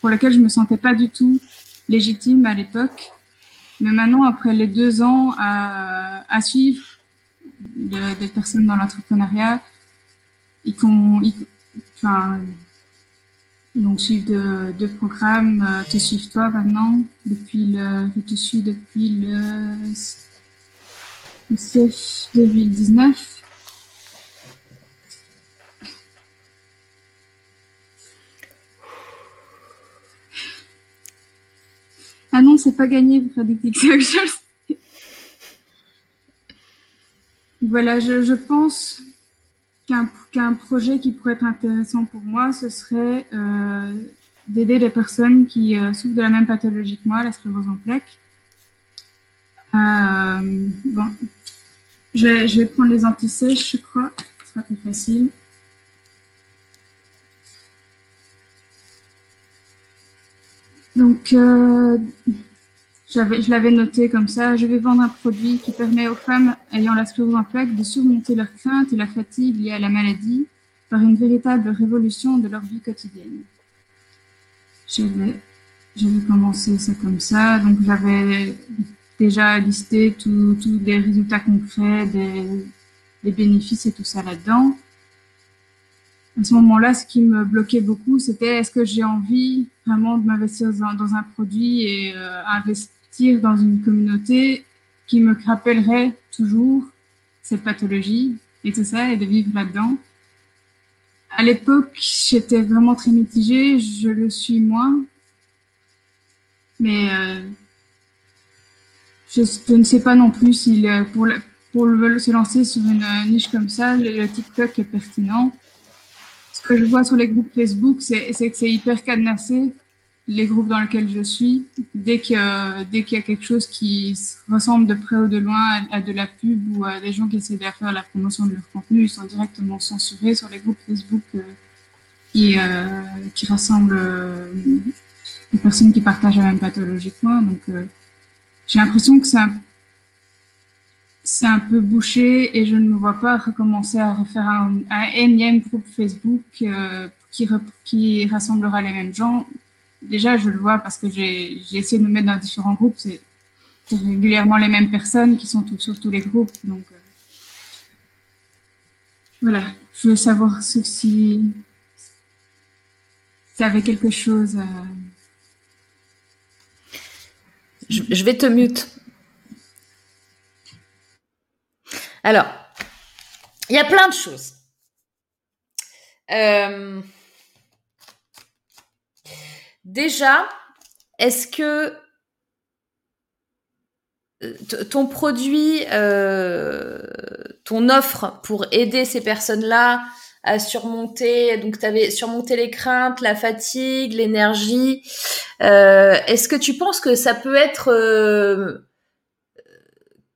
pour lequel je me sentais pas du tout légitime à l'époque. Mais maintenant, après les deux ans à, à suivre des personnes dans l'entrepreneuriat, ils, enfin, donc suivre deux, programmes, euh, te suivre toi maintenant, depuis le, je te suis depuis le, le 2019. Ah non, c'est pas gagné pour faire des TikTok, (laughs) Voilà, je, je pense qu'un projet qui pourrait être intéressant pour moi, ce serait euh, d'aider des personnes qui euh, souffrent de la même pathologie que moi, la sclérose en plaques. Euh, bon, je vais, prendre les antisèches, je crois, ce sera plus facile. Donc, je l'avais noté comme ça. Je vais vendre un produit qui permet aux femmes ayant la sclérose en plaques de surmonter leurs craintes et la fatigue liée à la maladie par une véritable révolution de leur vie quotidienne. J'avais commencé ça comme ça. Donc, j'avais déjà listé tous les résultats concrets, des, des bénéfices et tout ça là-dedans. À ce moment-là, ce qui me bloquait beaucoup, c'était est-ce que j'ai envie vraiment de m'investir dans, un produit et euh, investir dans une communauté qui me rappellerait toujours cette pathologie et tout ça et de vivre là-dedans. À l'époque, j'étais vraiment très mitigée, je le suis moins. Mais euh, je, ne sais pas non plus si pour, pour se lancer sur une niche comme ça, le, TikTok est pertinent. Ce que je vois sur les groupes Facebook, c'est que c'est hyper cadenassé les groupes dans lesquels je suis, dès qu'il dès qu'il y a quelque chose qui ressemble de près ou de loin à, de la pub ou à des gens qui essaient de faire la promotion de leur contenu, ils sont directement censurés sur les groupes Facebook euh, qui, euh, qui rassemblent euh, les personnes qui partagent la même pathologie que moi. Donc, j'ai l'impression que un, c'est un peu bouché et je ne me vois pas recommencer à refaire un, un énième groupe Facebook qui, qui rassemblera les mêmes gens déjà, je le vois parce que j'ai essayé de me mettre dans différents groupes. C'est régulièrement les mêmes personnes qui sont sur tous les groupes. Donc, euh, voilà. Je veux savoir si, si avait quelque chose.
Je, vais te mute. Alors, il y a plein de choses. Euh, Déjà, est-ce que euh, ton produit, euh, ton offre pour aider ces personnes-là à surmonter, donc tu avais surmonté les craintes, la fatigue, l'énergie, euh, est-ce que tu penses que ça peut être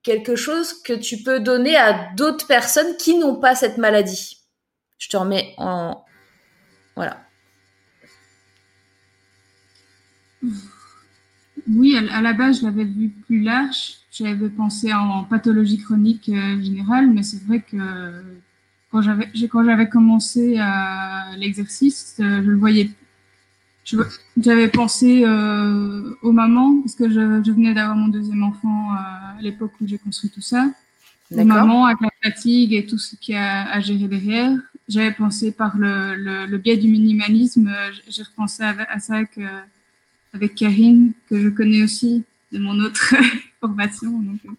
quelque chose que tu peux donner à d'autres personnes qui n'ont pas cette maladie? Je te remets en... Voilà.
Oui, à, la base, je l'avais vu plus large. J'avais pensé en, pathologie chronique euh, générale, mais c'est vrai que quand j'avais quand j'avais commencé euh, l'exercice, euh, je le voyais. J'avais pensé aux mamans parce que je, venais d'avoir mon deuxième enfant à l'époque où j'ai construit tout ça. Aux mamans avec la fatigue et tout ce qu'il y a à gérer derrière. J'avais pensé par le, le, biais du minimalisme, j'ai repensé à, ça que avec Karine, que je connais aussi de mon autre (laughs) formation. Donc, euh,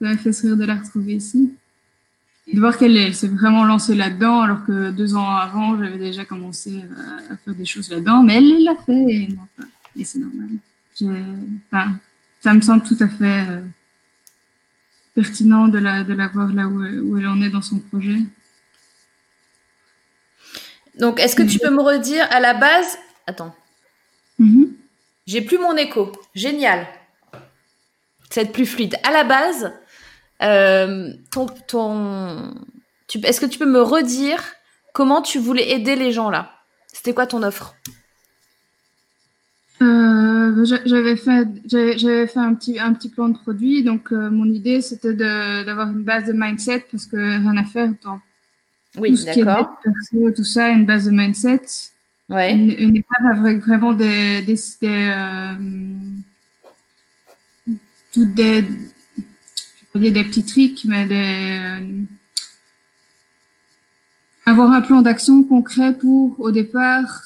ça m'a fait sourire de la retrouver ici. Et de voir qu'elle s'est vraiment lancée là-dedans, alors que deux ans avant, j'avais déjà commencé à, faire des choses là-dedans. Mais elle l'a fait et, et c'est normal. Enfin, ça me semble tout à fait euh, pertinent de la, de la voir là où, où, elle en est dans son projet.
Donc, est-ce que tu peux me redire à la base Attends. Mm-hmm. J'ai plus mon écho. Génial. C'est plus fluide. À la base, euh, ton, ton, est-ce que tu peux me redire comment tu voulais aider les gens là? C'était quoi ton offre?
Euh, j'avais fait j'avais fait un petit un petit plan de produit donc euh, mon idée c'était d'avoir une base de mindset parce que rien à faire dans
oui d'accord
tout ça une base de mindset Une, une, avec vraiment des euh, toutes des, je dire des petits tricks, mais des, euh, avoir un plan d'action concret pour, au départ,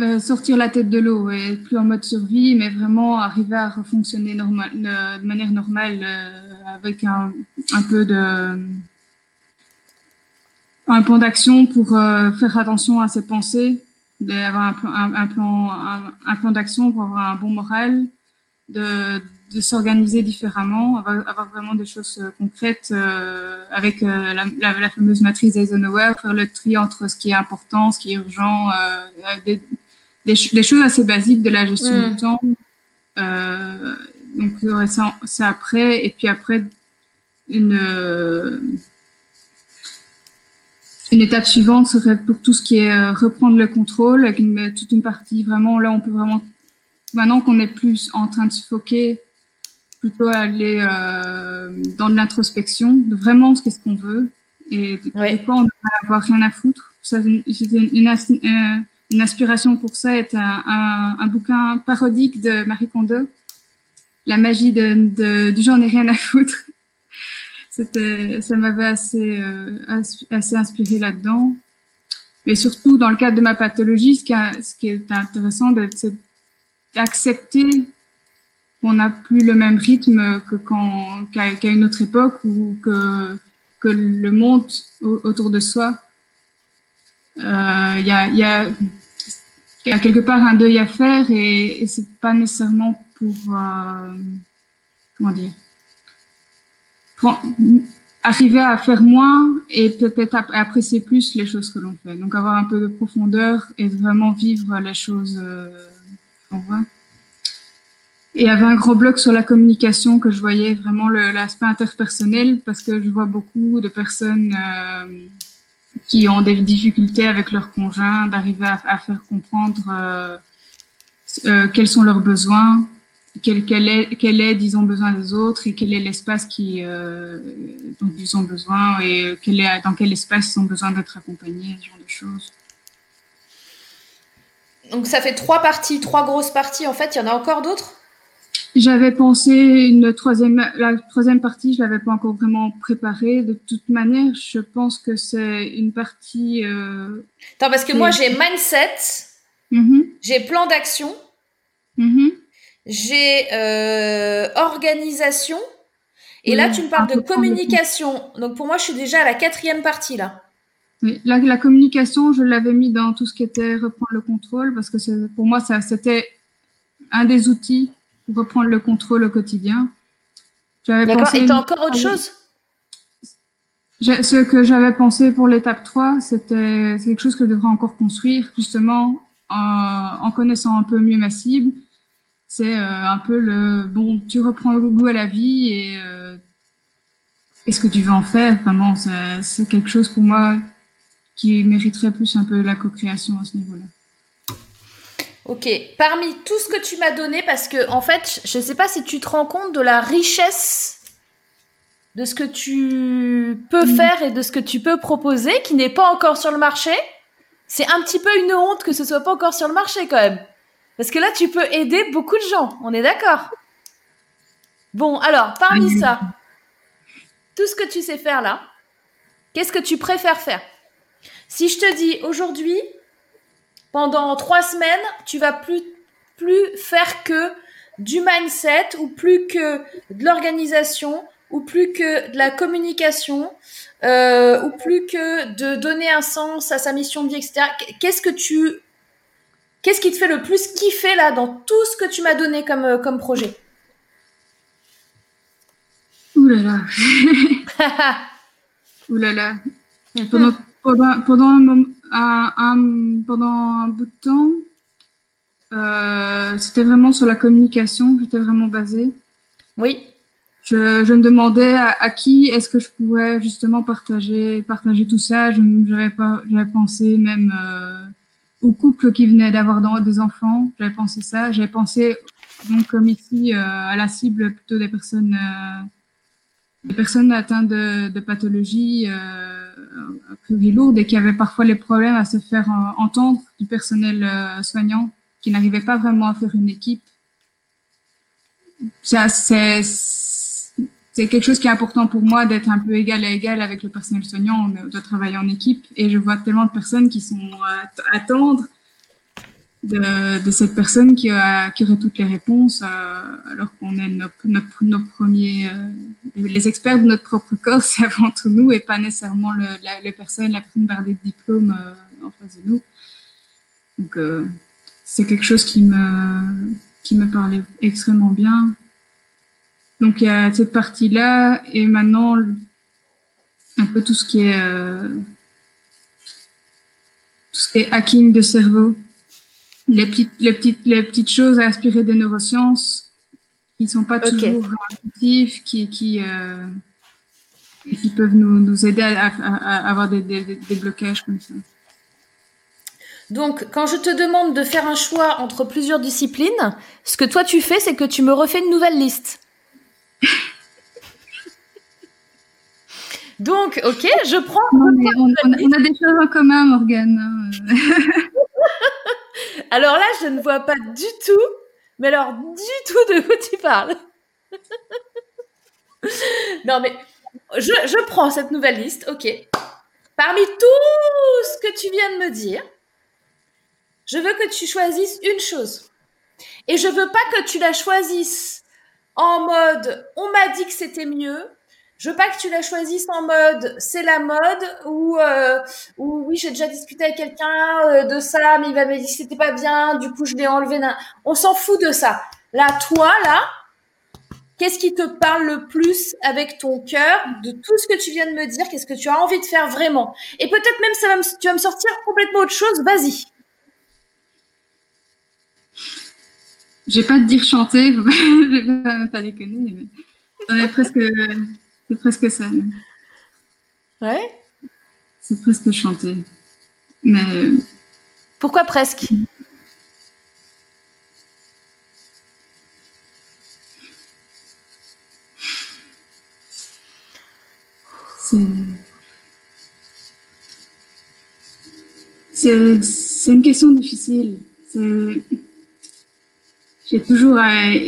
euh, sortir la tête de l'eau et plus en mode survie, mais vraiment arriver à fonctionner normal, de, manière normale avec un, un, peu de un plan d'action pour euh, faire attention à ses pensées, d'avoir un, plan, un, plan, un, plan d'action pour avoir un bon moral, de, de s'organiser différemment, avoir, avoir, vraiment des choses concrètes avec la, la, la, fameuse matrice Eisenhower, faire le tri entre ce qui est important, ce qui est urgent, des, des, choses assez basiques de la gestion du mm. temps. Euh, donc c'est après et puis après une euh, une étape suivante serait pour tout ce qui est euh, reprendre le contrôle avec une, toute une partie vraiment là on peut vraiment maintenant qu'on est plus en train de se foquer plutôt aller euh, dans de l'introspection de vraiment ce qu'est-ce qu'on veut et ouais. quoi on ne va avoir rien à foutre ça c'était une, une, une, une inspiration pour ça est un, un, un, bouquin parodique de Marie Kondo, La magie de, de, du j'en ai rien à foutre. C'était, ça m'avait assez, euh, assez inspiré là-dedans. Mais surtout, dans le cadre de ma pathologie, ce qui, est intéressant, c'est d'accepter qu'on n'a plus le même rythme que quand, qu'à, une autre époque ou que, que le monde autour de soi il euh, y, a, y, a, y, a, quelque part un deuil à faire et, et c'est pas nécessairement pour euh, comment dire arriver à faire moins et peut-être apprécier plus les choses que l'on fait. Donc avoir un peu de profondeur et vraiment vivre les choses euh, qu'on voit. Et il y avait un gros bloc sur la communication que je voyais vraiment l'aspect interpersonnel parce que je vois beaucoup de personnes euh, qui ont des difficultés avec leurs conjoints, d'arriver à, à, faire comprendre euh, euh, quels sont leurs besoins, quelle, quelle, est, quelle aide ils ont besoin des autres et quel est l'espace qui, euh, dont ils ont besoin et quel est, dans quel espace ils ont besoin d'être accompagnés, ce genre de choses.
Donc ça fait trois parties, trois grosses parties. En fait, il y en a encore d'autres?
J'avais pensé une troisième, la troisième partie, je l'avais pas encore vraiment préparée. De toute manière, je pense que c'est une partie. Euh,
Attends, parce que moi j'ai mindset, mm-hmm. j'ai plan d'action, mm-hmm. J'ai euh, organisation, et là tu me parles de communication. Donc pour moi, je suis déjà à la quatrième partie là.
Oui, la, la communication, je l'avais mis dans tout ce qui était reprendre le contrôle, parce que pour moi, ça c'était un des outils reprendre le contrôle au quotidien.
D'accord. Et t'as encore autre chose?
Ce que j'avais pensé pour l'étape 3, c'était quelque chose que je devrais encore construire, justement, en, en connaissant un peu mieux ma cible. C'est euh, un peu le bon, tu reprends le goût à la vie et euh, ce que tu veux en faire? Vraiment, c'est quelque chose pour moi qui mériterait plus un peu la co-création à ce niveau-là.
Ok, parmi tout ce que tu m'as donné, parce que en fait, je ne sais pas si tu te rends compte de la richesse de ce que tu peux mm. faire et de ce que tu peux proposer, qui n'est pas encore sur le marché. C'est un petit peu une honte que ce soit pas encore sur le marché quand même. Parce que là, tu peux aider beaucoup de gens, on est d'accord? Bon, alors, parmi ça, tout ce que tu sais faire là, qu'est-ce que tu préfères faire? Si je te dis aujourd'hui, pendant trois semaines, tu vas plus, plus faire que du mindset ou plus que de l'organisation ou plus que de la communication euh, ou plus que de donner un sens à sa mission de vie, etc. Qu'est-ce que tu, qu'est-ce qui te fait le plus kiffer là dans tout ce que tu m'as donné comme, euh, comme projet?
Ouh là là. (laughs) Ouh là là. Pendant, pendant, pendant un pendant un bout de temps, euh, c'était vraiment sur la communication, j'étais vraiment basée.
Oui.
Je, je me demandais à, qui est-ce que je pouvais justement partager, partager tout ça. Pas, j'avais pensé même euh, aux couples qui venaient d'avoir des enfants. J'avais pensé ça. J'avais pensé donc comme ici euh, à la cible plutôt des personnes, euh, des personnes atteintes de, de pathologies. Euh, plus lourde et qui avait parfois les problèmes à se faire euh, entendre du personnel euh, soignant qui n'arrivait pas vraiment à faire une équipe. C'est c'est quelque chose qui est important pour moi d'être un peu égal à égal avec le personnel soignant, on doit travailler en équipe et je vois tellement de personnes qui sont à attendre de, cette personne qui, aurait toutes les réponses, euh, alors qu'on est notre, premiers, euh, les experts de notre propre corps, (laughs) c'est avant tout nous et pas nécessairement la, les personnes, la personne bardée de diplôme euh, en face de nous. Donc, c'est quelque chose qui me, qui me parlait extrêmement bien. Donc, il y a cette partie-là et maintenant, un peu tout ce qui est, tout ce qui est hacking de cerveau les petites, les petites, les petites choses à aspirer des neurosciences qui ne sont pas toujours intuitives, qui, qui, euh, qui peuvent nous, nous aider à, à, avoir des, des, des, blocages comme ça.
Donc, quand je te demande de faire un choix entre plusieurs disciplines, ce que toi tu fais, c'est que tu me refais une nouvelle liste. Donc, ok, je prends.
on, on, a des choses en commun, Morgane. (laughs)
Alors là, je ne vois pas du tout, mais alors du tout de quoi tu parles. (laughs) non, mais je, je, prends cette nouvelle liste, ok. Parmi tout ce que tu viens de me dire, je veux que tu choisisses une chose. Et je veux pas que tu la choisisses en mode on m'a dit que c'était mieux, je veux pas que tu la choisisses en mode c'est la mode ou euh, ou oui j'ai déjà discuté avec quelqu'un euh, de ça mais il m'avait dit que c'était pas bien du coup je l'ai enlevé. On s'en fout de ça. Là toi là, qu'est-ce qui te parle le plus avec ton cœur de tout ce que tu viens de me dire? Qu'est-ce que tu as envie de faire vraiment? Et peut-être même ça va tu vas me sortir complètement autre chose. Vas-y.
Je vais pas te dire chanter, (laughs) je vais pas déconner. Mais... On est presque c'est presque ça.
Ouais.
C'est presque chanter. Mais.
Pourquoi presque?
C'est une question difficile. J'ai toujours,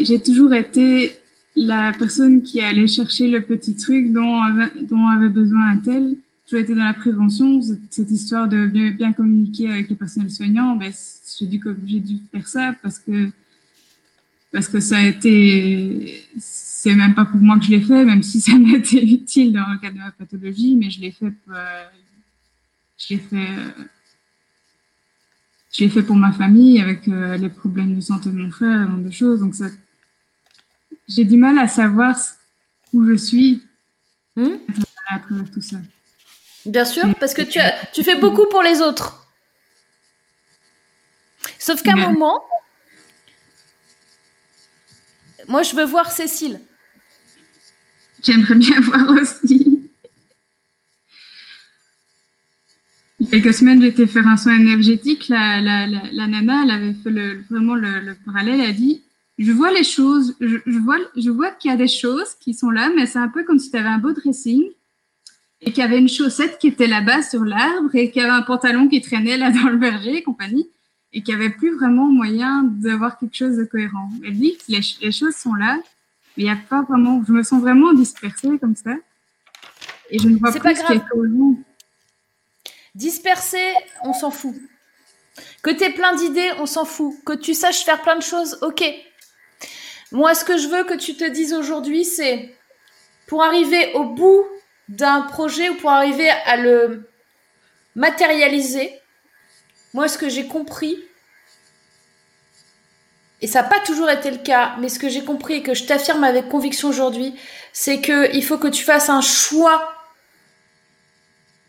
j'ai toujours été la personne qui allait chercher le petit truc dont dont avait besoin un tel. J'ai été dans la prévention, cette histoire de bien, communiquer avec le personnel soignant, ben, j'ai dû, j'ai dû faire ça parce que, parce que ça a été, c'est même pas pour moi que je l'ai fait, même si ça m'a été (laughs) utile dans le cadre de ma pathologie, mais je l'ai fait, euh, je l'ai fait, je l'ai fait pour ma famille avec euh, les problèmes de santé de mon frère, de choses. Donc ça, j'ai du mal à savoir où je suis hmm? tout ça.
Bien sûr, parce que tu, as, tu fais beaucoup pour les autres. Sauf qu'à un moment, moi, je veux voir Cécile.
J'aimerais bien (laughs) voir aussi. Il y a quelques semaines, j'étais faire un soin énergétique. La, la, la, nana, elle avait fait le, vraiment le, le parallèle. Elle a dit je vois les choses, je, je vois, je vois qu'il y a des choses qui sont là, mais c'est un peu comme si tu avais un beau dressing et qu'il y avait une chaussette qui était là-bas sur l'arbre et qu'il y avait un pantalon qui traînait là dans le verger et compagnie et qu'il n'y avait plus vraiment moyen d'avoir quelque chose de cohérent. Elle dit que les, les choses sont là, mais il n'y a pas vraiment, je me sens vraiment dispersée comme ça et je ne vois pas ce qui est cohérent.
Dispersée, on s'en fout. Que tu aies plein d'idées, on s'en fout. Que tu saches faire plein de choses, ok. Moi, ce que je veux que tu te dises aujourd'hui, c'est pour arriver au bout d'un projet ou pour arriver à le matérialiser, moi, ce que j'ai compris, et ça n'a pas toujours été le cas, mais ce que j'ai compris et que je t'affirme avec conviction aujourd'hui, c'est qu'il faut que tu fasses un choix.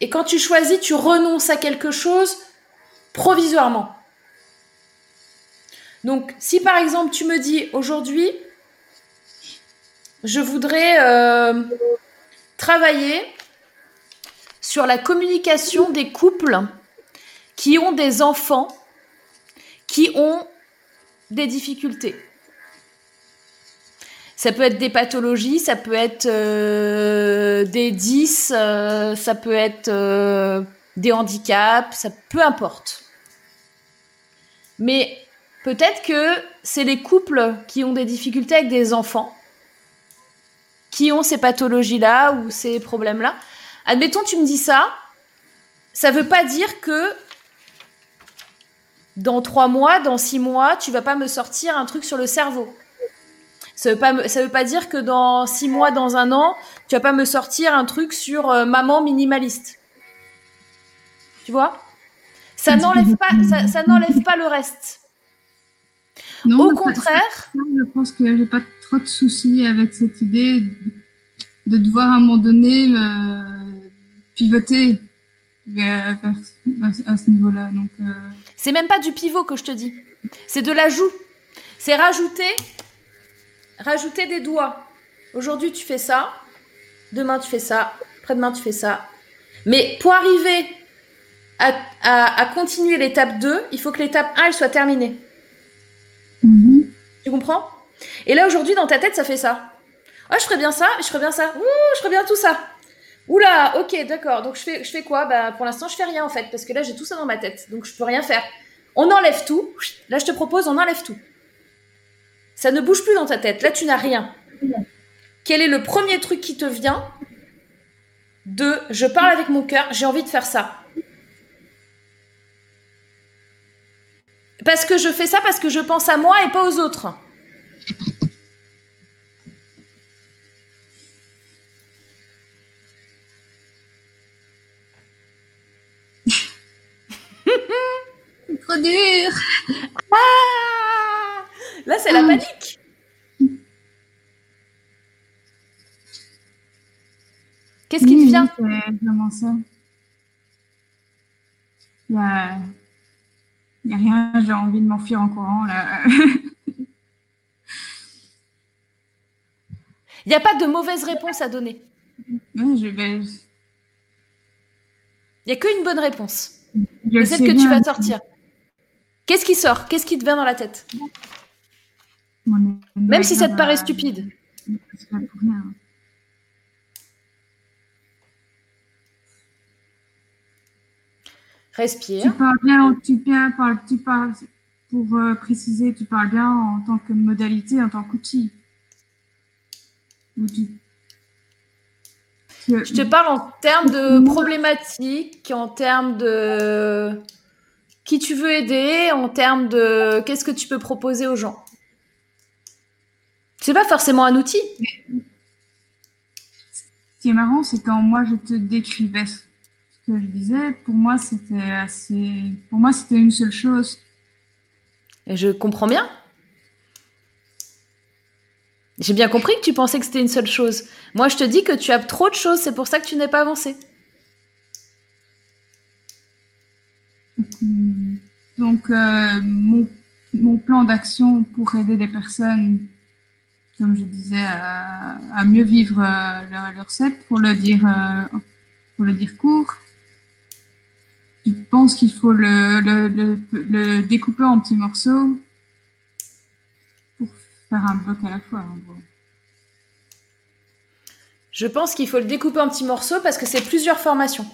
Et quand tu choisis, tu renonces à quelque chose provisoirement. Donc, si par exemple tu me dis aujourd'hui, je voudrais euh, travailler sur la communication des couples qui ont des enfants qui ont des difficultés. Ça peut être des pathologies, ça peut être euh, des 10, euh, ça peut être des handicaps, ça peu importe. Mais Peut-être que c'est les couples qui ont des difficultés avec des enfants, qui ont ces pathologies-là ou ces problèmes-là. Admettons, tu me dis ça, ça ne veut pas dire que dans trois mois, dans six mois, tu vas pas me sortir un truc sur le cerveau. Ça veut pas, ça veut pas dire que dans six mois, dans un an, tu vas pas me sortir un truc sur euh, maman minimaliste. Tu vois? Ça n'enlève pas, ça, n'enlève pas le reste. Au contraire.
je pense que j'ai pas trop de soucis avec cette idée de devoir à un moment donné pivoter à ce niveau-là. Donc. Euh,
c'est même pas du pivot que je te dis. C'est de l'ajout. C'est rajouter rajouter des doigts. Aujourd'hui, tu fais ça. Demain, tu fais ça. Après-demain, tu fais ça. Mais pour arriver à, continuer l'étape 2, il faut que l'étape 1 elle soit terminée. Mm-hmm. Tu comprends? Et là, aujourd'hui, dans ta tête, ça fait ça. Ah, je ferais bien ça, je ferais bien ça. Ouh, je ferais bien tout ça. Oula, ok, d'accord. Donc, je fais, je fais quoi? Bah, Pour l'instant, je fais rien, en fait, parce que là, j'ai tout ça dans ma tête. Donc, je peux rien faire. On enlève tout. Là, je te propose, on enlève tout. Ça ne bouge plus dans ta tête. Là, tu n'as rien. Quel est le premier truc qui te vient de je parle avec mon cœur, j'ai envie de faire ça Parce que je fais ça parce que je pense à moi et pas aux autres. (laughs)
trop dur.
Ah Là, c'est la ah. panique. Qu'est-ce qui te vient
C'est vraiment ça. Il n'y a... a rien, j'ai envie de m'enfuir en courant. là. (laughs)
Il n'y a pas de mauvaise réponse à donner.
je vais...
Il n'y a qu'une bonne réponse. C'est celle que tu vas sortir. Qu'est-ce qui sort? Qu'est-ce qui te vient dans la tête? Même si ça te paraît stupide. Respire.
Tu parles bien, tu parles, tu parles, pour euh, préciser, tu parles bien en tant que modalité, en tant qu'outil.
Je te parle en termes de problématiques, en termes de qui tu veux aider, en termes de qu'est-ce que tu peux proposer aux gens. C'est pas forcément un outil.
Ce qui est marrant, c'est quand moi je te décrivais ce que je disais, pour moi c'était assez. Pour moi c'était une seule chose.
Et je comprends bien. J'ai bien compris que tu pensais que c'était une seule chose. Moi je te dis que tu as trop de choses, c'est pour ça que tu n'es pas avancé.
Donc euh, mon, mon plan d'action pour aider des personnes comme je disais, à, mieux vivre euh, leur, leur, set, pour le dire, euh, pour le dire court. Je pense qu'il faut le, le, le, découper en petits morceaux pour faire un bloc à la fois, en gros.
Je pense qu'il faut le découper en petits morceaux parce que c'est plusieurs formations.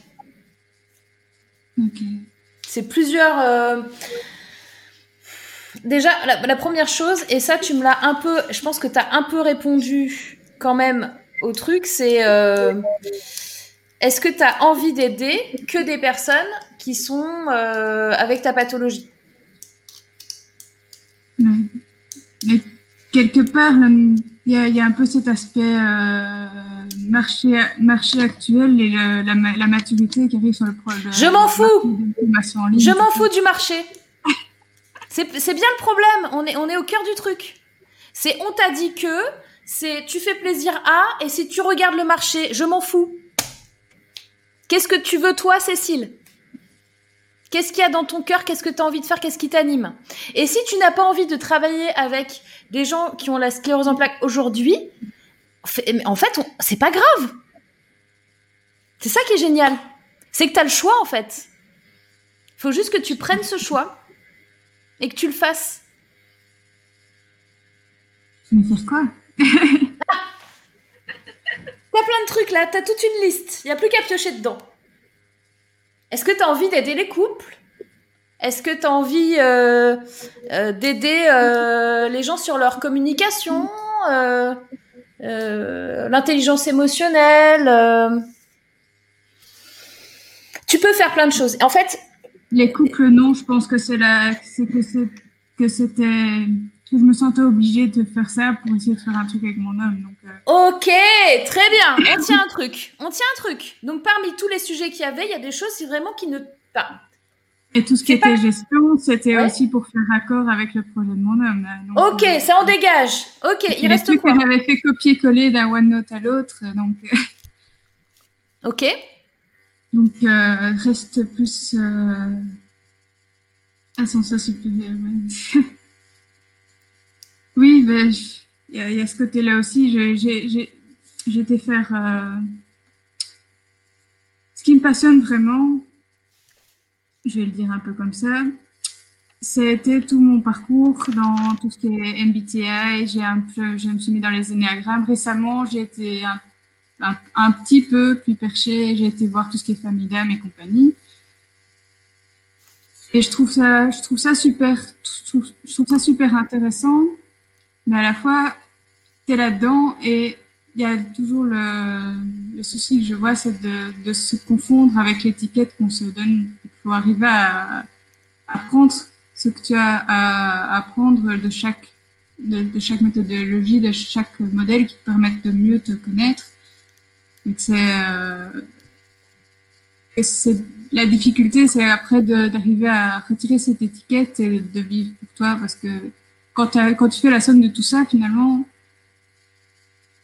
Ok.
C'est plusieurs. Euh, déjà, la, première chose, et ça, tu me l'as un peu, je pense que tu as un peu répondu quand même au truc, c'est euh, est-ce que tu as envie d'aider que des personnes qui sont euh, avec ta pathologie?
Mais quelque part, il y, a un peu cet aspect euh, marché, marché actuel et la, maturité qui arrive sur le
problème. Je m'en fous. Je m'en fous du marché c'est bien le problème. On est, au cœur du truc. C'est on t'a dit que, c'est tu fais plaisir à, et si tu regardes le marché, je m'en fous. Qu'est-ce que tu veux toi, Cécile? Qu'est-ce qu'il y a dans ton cœur? Qu'est-ce que tu as envie de faire? Qu'est-ce qui t'anime? Et si tu n'as pas envie de travailler avec des gens qui ont la sclérose en plaques aujourd'hui, en fait, c'est pas grave. C'est ça qui est génial. C'est que tu as le choix, en fait. Il faut juste que tu prennes ce choix et que tu le fasses.
Je vais faire quoi? (laughs)
T'as plein de trucs là, t'as toute une liste. Il n'y a plus qu'à piocher dedans. Est-ce que tu as envie d'aider les couples? Est-ce que tu as envie euh, euh, d'aider euh, les gens sur leur communication L'intelligence émotionnelle Tu peux faire plein de choses. En fait,
les couples, non, je pense que c'est la, c'est que c'est, que c'était, que je me sentais obligée de faire ça pour essayer de faire un truc avec mon homme. Donc,
euh. Ok, très bien. On tient un truc. On tient un truc. Donc, parmi tous les sujets qu'il y avait, il y a des choses vraiment qui ne. Enfin,
et tout ce qui était gestion, c'était aussi pour faire accord avec le projet de mon homme.
ok, euh, ça en dégage. Ok, il reste quoi?
On avait fait copier-coller d'un OneNote à l'autre, donc.
ok.
Donc, euh, reste plus euh, ascenseur supérieur. (laughs) oui, ben, il y, a ce côté-là aussi. J'ai été faire. Euh, ce qui me passionne vraiment, je vais le dire un peu comme ça, c'était tout mon parcours dans tout ce qui est MBTI. Un peu, je me suis mis dans les énéagrammes. Récemment, j'ai été un, petit peu plus perché. J'ai été voir tout ce qui est d'âme et compagnie. Et je trouve ça, je trouve ça super, je trouve, ça super intéressant. Mais à la fois, tu es là-dedans et il y a toujours le, souci que je vois, c'est de, se confondre avec l'étiquette qu'on se donne. Il faut arriver à, à prendre ce que tu as à apprendre de chaque, de, de, chaque méthodologie, de chaque modèle qui te permettent de mieux te connaître euh, c'est la difficulté, c'est après d'arriver à retirer cette étiquette et de vivre pour toi, parce que quand, tu fais la somme de tout ça, finalement,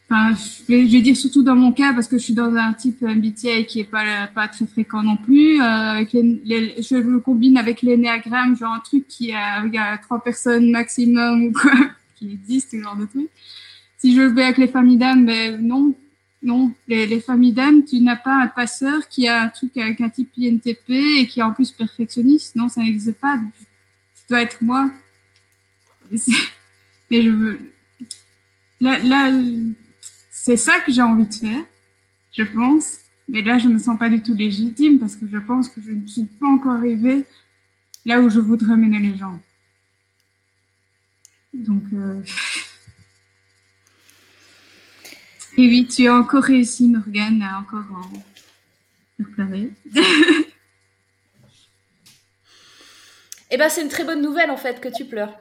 je vais, dire surtout dans mon cas, parce que je suis dans un type MBTI qui est pas, pas très fréquent non plus. Euh, avec les, je le combine avec l'énéagramme, genre un truc qui a, trois personnes maximum ou quoi, (laughs) qui existe, ce genre de truc. Si je le fais avec les familles d'âmes, ben non, non, les, familles d'âmes, tu n'as pas un passeur qui a un truc avec un type INTP et qui est en plus perfectionniste. Non, ça n'existe pas. Ça doit être moi. (laughs) Mais je veux. Là, c'est ça que j'ai envie de faire, je pense. Mais là, je me sens pas du tout légitime parce que je pense que je ne suis pas encore arrivée là où je voudrais mener les gens. Donc. Euh... (laughs) Et oui, tu as encore réussi, Morgane, à encore en pleurer.
eh ben, c'est une très bonne nouvelle, en fait, que tu pleures.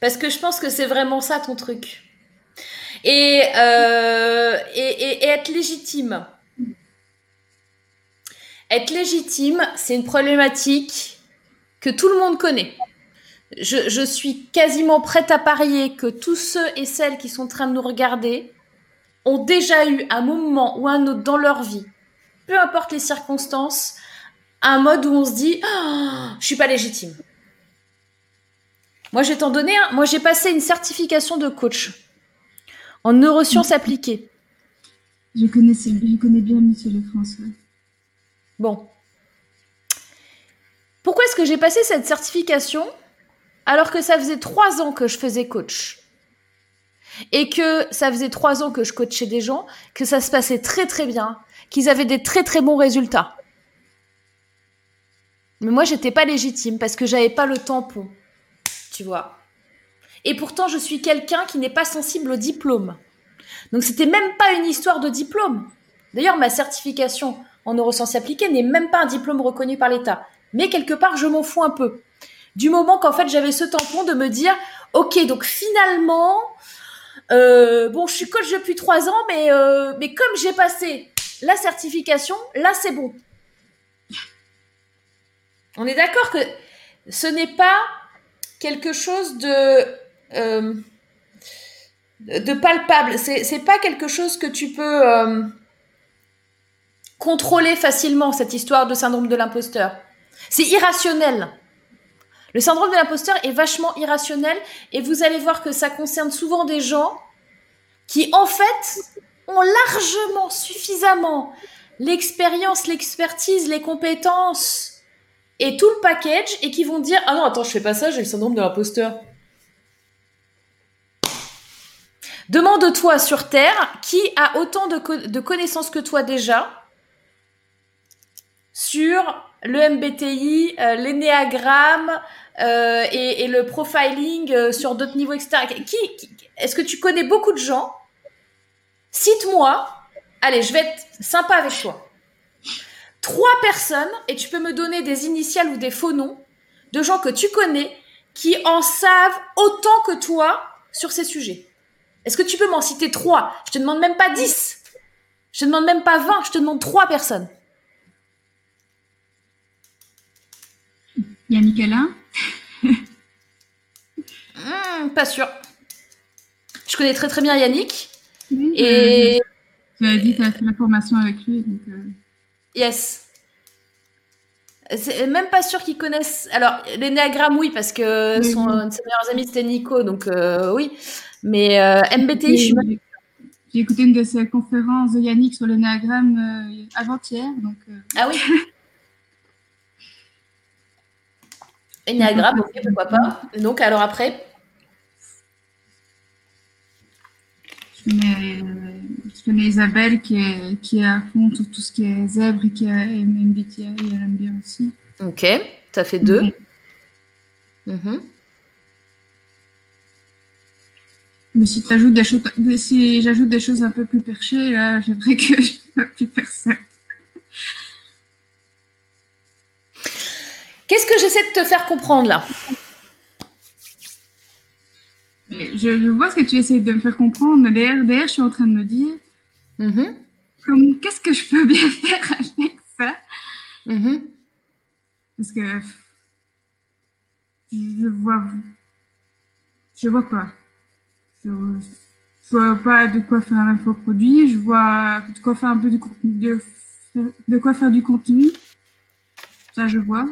Parce que je pense que c'est vraiment ça ton truc. Et, euh, et, être légitime. Être légitime, c'est une problématique que tout le monde connaît je, suis quasiment prête à parier que tous ceux et celles qui sont en train de nous regarder ont déjà eu un moment ou un autre dans leur vie, peu importe les circonstances, un mode où on se dit oh, je suis pas légitime. Moi, je vais t'en donner un. Moi, j'ai passé une certification de coach en neurosciences appliquées.
Je, connaissais, je connais bien Monsieur Lefrançois.
Bon. Pourquoi est-ce que j'ai passé cette certification? Alors que ça faisait trois ans que je faisais coach. Et que ça faisait trois ans que je coachais des gens, que ça se passait très très bien, qu'ils avaient des très très bons résultats. Mais moi, j'étais pas légitime parce que j'avais pas le tampon. Tu vois. Et pourtant, je suis quelqu'un qui n'est pas sensible au diplôme. Donc, c'était même pas une histoire de diplôme. D'ailleurs, ma certification en neurosciences appliquées n'est même pas un diplôme reconnu par l'État. Mais quelque part, je m'en fous un peu du moment qu'en fait j'avais ce tampon de me dire, ok, donc finalement, euh, bon, je suis coach depuis trois ans, mais, euh, mais comme j'ai passé la certification, là c'est bon. On est d'accord que ce n'est pas quelque chose de, euh, de palpable. C'est pas quelque chose que tu peux contrôler facilement, cette histoire de syndrome de l'imposteur. C'est irrationnel. Le syndrome de l'imposteur est vachement irrationnel et vous allez voir que ça concerne souvent des gens qui, en fait, ont largement, suffisamment l'expérience, l'expertise, les compétences et tout le package et qui vont dire Ah non, attends, je fais pas ça, j'ai le syndrome de l'imposteur. Demande-toi sur Terre qui a autant de, connaissances que toi déjà sur le MBTI, euh, l'énéagramme, euh, et, le profiling euh, sur d'autres niveaux, etc. Est-ce que tu connais beaucoup de gens? Cite-moi. Allez, je vais être sympa avec toi. trois personnes et tu peux me donner des initiales ou des faux noms de gens que tu connais qui en savent autant que toi sur ces sujets. Est-ce que tu peux m'en citer trois? Je te demande même pas dix. Je te demande même pas vingt. Je te demande trois personnes.
Yannick Alain
hmm, Pas sûr. Je connais très très bien Yannick. et.
Tu as dit que tu as fait la formation avec lui. Donc euh.
Yes. C'est même pas sûr qu'ils connaissent. Alors, l'énéagramme, oui, parce que son, un de ses meilleurs amis, c'était Nico, donc euh, oui. Mais euh, MBTI, je suis
J'ai écouté une de ses conférences de Yannick sur l'énéagramme euh, avant-hier. Donc,
Ah oui? (laughs) Énéagramme, ok, pourquoi pas. Donc, alors après
je connais, Isabelle qui est, qui est à fond sur tout ce qui est zèbre et qui a MBTI, elle aime bien aussi.
Ok, as fait deux. Mhm.
Mais si des choses, si j'ajoute des choses un peu plus perchées, là, j'aimerais que (laughs) je ne plus personne.
Qu'est-ce que j'essaie de te faire comprendre là?
Je, vois ce que tu essayes de me faire comprendre, mais derrière, je suis en train de me dire mm-hmm. qu'est-ce que je peux bien (laughs) faire avec ça? Mm-hmm. Parce que je vois, je vois pas. Je, vois pas de quoi faire un faux produit, je vois de quoi faire un peu de, de quoi faire du contenu. Ça, je vois.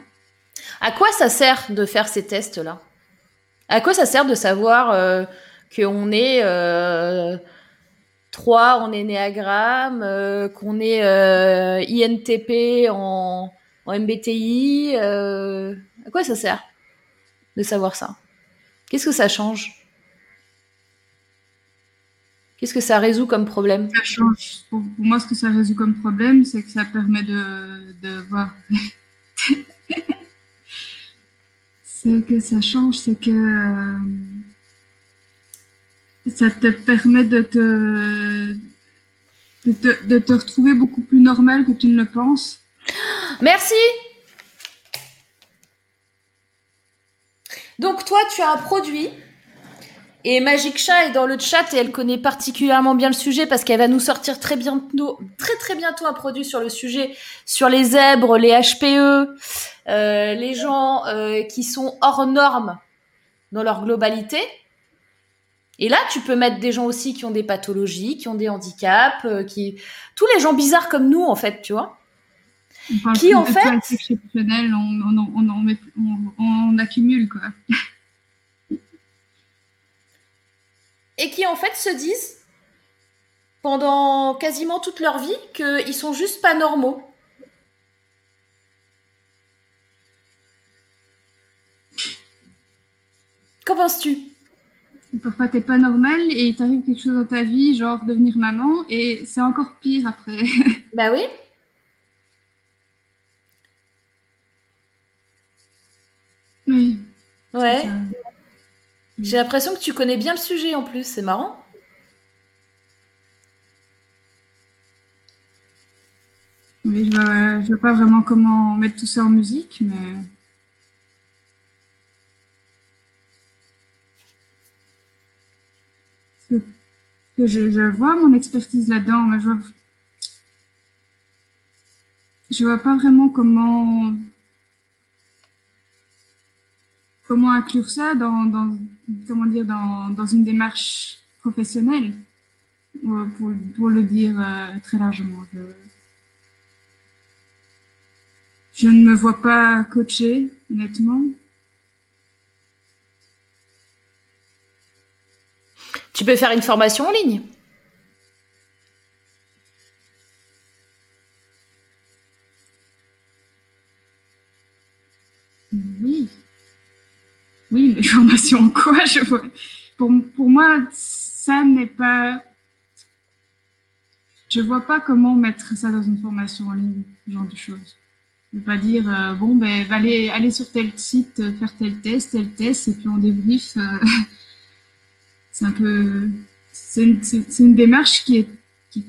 À quoi ça sert de faire ces tests-là? À quoi ça sert de savoir euh, qu'on est euh, 3 en énéagramme, euh, qu'on est euh, INTP en, en MBTI euh, À quoi ça sert de savoir ça? Qu'est-ce que ça change? Qu'est-ce que ça résout comme problème?
Ça change. Pour, moi, ce que ça résout comme problème, c'est que ça permet de voir. Ce que ça change, c'est que euh, ça te permet de te, de te, retrouver beaucoup plus normal que tu ne le penses.
Merci. Donc toi, tu as un produit et Magic Chat est dans le chat et elle connaît particulièrement bien le sujet parce qu'elle va nous sortir très bientôt, très très bientôt un produit sur le sujet, sur les zèbres, les HPE, euh, les gens euh, qui sont hors normes dans leur globalité. Et là, tu peux mettre des gens aussi qui ont des pathologies, qui ont des handicaps, euh, qui tous les gens bizarres comme nous en fait, tu vois.
qui en fait, exceptionnel, on, on, on, on, accumule quoi.
Et qui en fait se disent pendant quasiment toute leur vie qu'ils sont juste pas normaux. Qu'en penses-tu?
Parfois, t'es pas normal et il t'arrive quelque chose dans ta vie, genre devenir maman, et c'est encore pire après. (laughs)
bah oui.
Oui.
Ouais. J'ai l'impression que tu connais bien le sujet en plus, c'est marrant.
Oui, je ne vois pas vraiment comment mettre tout ça en musique, mais. Que je, je, vois mon expertise là-dedans, mais je vois, je vois pas vraiment comment comment inclure ça dans, comment dire, dans, dans, une démarche professionnelle, pour, pour le dire euh, très largement. Je, je, ne me vois pas coacher, honnêtement.
Tu peux faire une formation en ligne?
Oui, mais formation en quoi pour, pour moi, ça n'est pas. Je vois pas comment mettre ça dans une formation en ligne, ce genre de choses. Ne pas dire, euh, bon, ben, aller, aller sur tel site, euh, faire tel test, tel test, et puis on débrief. Euh, (laughs) c'est un peu. C'est une, démarche qui est. Qui...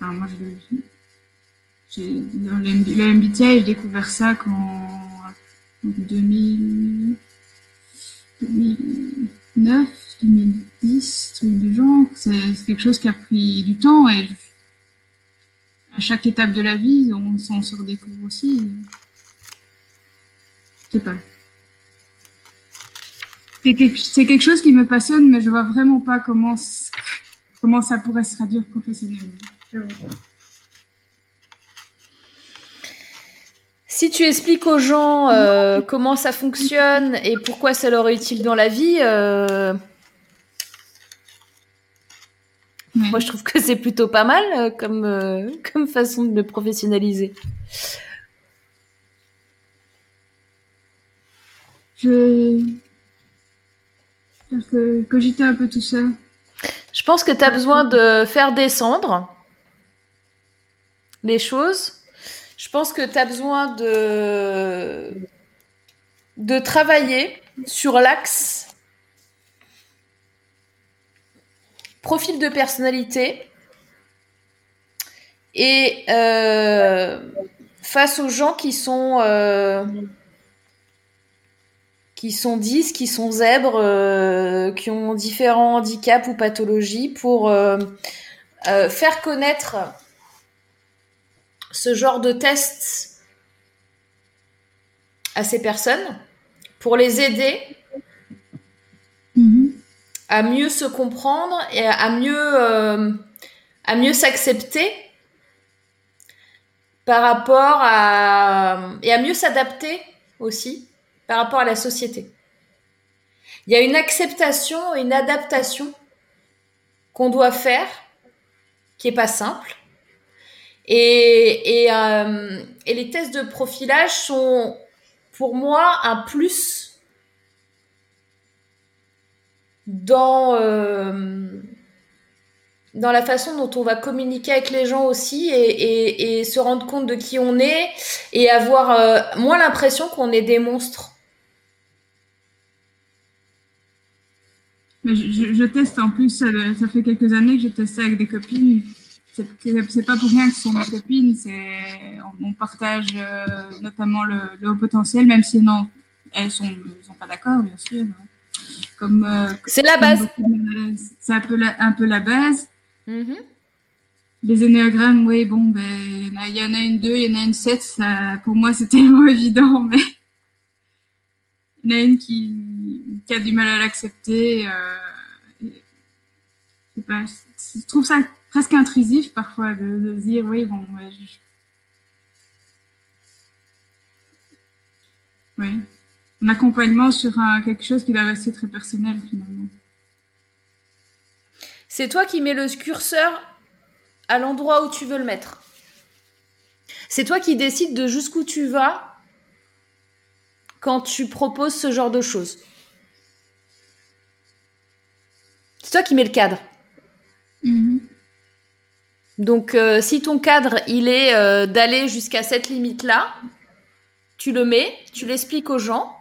Enfin, moi, je, dans le MBTI, j'ai découvert ça quand, 2000, 2009, 2010, truc du genre. C'est quelque chose qui a pris du temps et à chaque étape de la vie, on s'en redécouvre aussi. Je sais pas. C'est quelque, chose qui me passionne, mais je vois vraiment pas comment, comment ça pourrait se traduire professionnellement.
Si tu expliques aux gens euh, comment ça fonctionne et pourquoi ça leur est utile dans la vie, euh, moi je trouve que c'est plutôt pas mal euh, comme, (laughs) comme façon de le professionnaliser.
Je que cogiter un peu tout ça.
Je pense que tu as besoin de faire descendre les choses je pense que tu as besoin de, de travailler sur l'axe profil de personnalité et euh, face aux gens qui sont euh, qui sont 10, qui sont zèbres, euh, qui ont différents handicaps ou pathologies pour faire connaître ce genre de test à ces personnes pour les aider
mm-hmm.
à mieux se comprendre et à mieux, euh, à mieux s'accepter par rapport à et à mieux s'adapter aussi par rapport à la société. Il y a une acceptation et une adaptation qu'on doit faire qui est pas simple euh, et les tests de profilage sont pour moi un plus dans, euh, dans la façon dont on va communiquer avec les gens aussi et, se rendre compte de qui on est et avoir euh, moins l'impression qu'on est des monstres.
Je, je, teste en plus, ça, fait quelques années que je teste avec des copines c'est pas pour rien que ce sont mes copines, on, partage euh, notamment le, haut potentiel, même si non, elles sont, sont pas d'accord, bien sûr. Comme euh,
c'est la base.
C'est un peu la, un peu la base.
Mm-hmm.
Les énéogrammes, oui, bon, ben il y en a une 2, il y en a une 7, ça, pour moi c'est (laughs) tellement évident, mais il y en a une qui, qui a du mal à l'accepter. Euh, je trouve ça presque intrusif parfois de, dire oui, bon, oui, un accompagnement sur quelque chose qui va rester très personnel finalement.
C'est toi qui mets le curseur à l'endroit où tu veux le mettre. C'est toi qui décides de jusqu'où tu vas quand tu proposes ce genre de choses. C'est toi qui mets le cadre.
Mm-hmm.
Donc, euh, si ton cadre, il est euh, d'aller jusqu'à cette limite-là, tu le mets, tu l'expliques aux gens,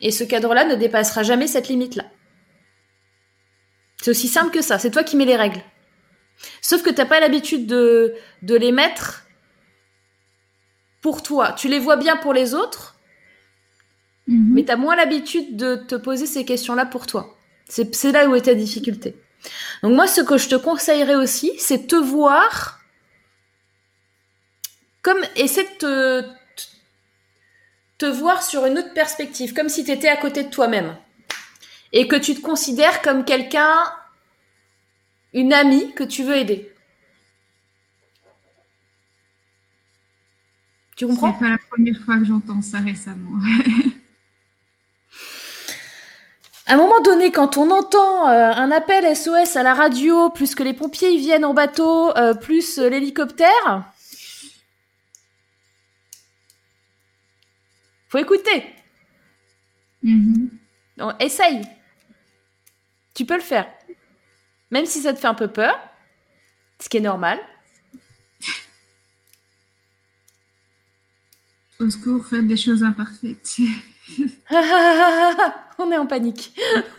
et ce cadre-là ne dépassera jamais cette limite-là. C'est aussi simple que ça. C'est toi qui mets les règles. Sauf que tu n'as pas l'habitude de, de les mettre pour toi. Tu les vois bien pour les autres,
mhm.
mais tu as moins l'habitude de te poser ces questions-là pour toi. C'est là où est ta difficulté. Donc moi, ce que je te conseillerais aussi, c'est te voir comme essaie de te, voir sur une autre perspective, comme si tu étais à côté de toi-même et que tu te considères comme quelqu'un, une amie que tu veux aider. Tu comprends?
C'est pas la première fois que j'entends ça récemment. (laughs)
À un moment donné, quand on entend euh, un appel SOS à la radio, plus que les pompiers ils viennent en bateau, euh, plus euh, l'hélicoptère, faut écouter.
Mm-hmm.
Donc, essaye. Tu peux le faire. Même si ça te fait un peu peur, ce qui est normal.
Au secours, faites des choses imparfaites. (laughs)
On est en panique. (laughs)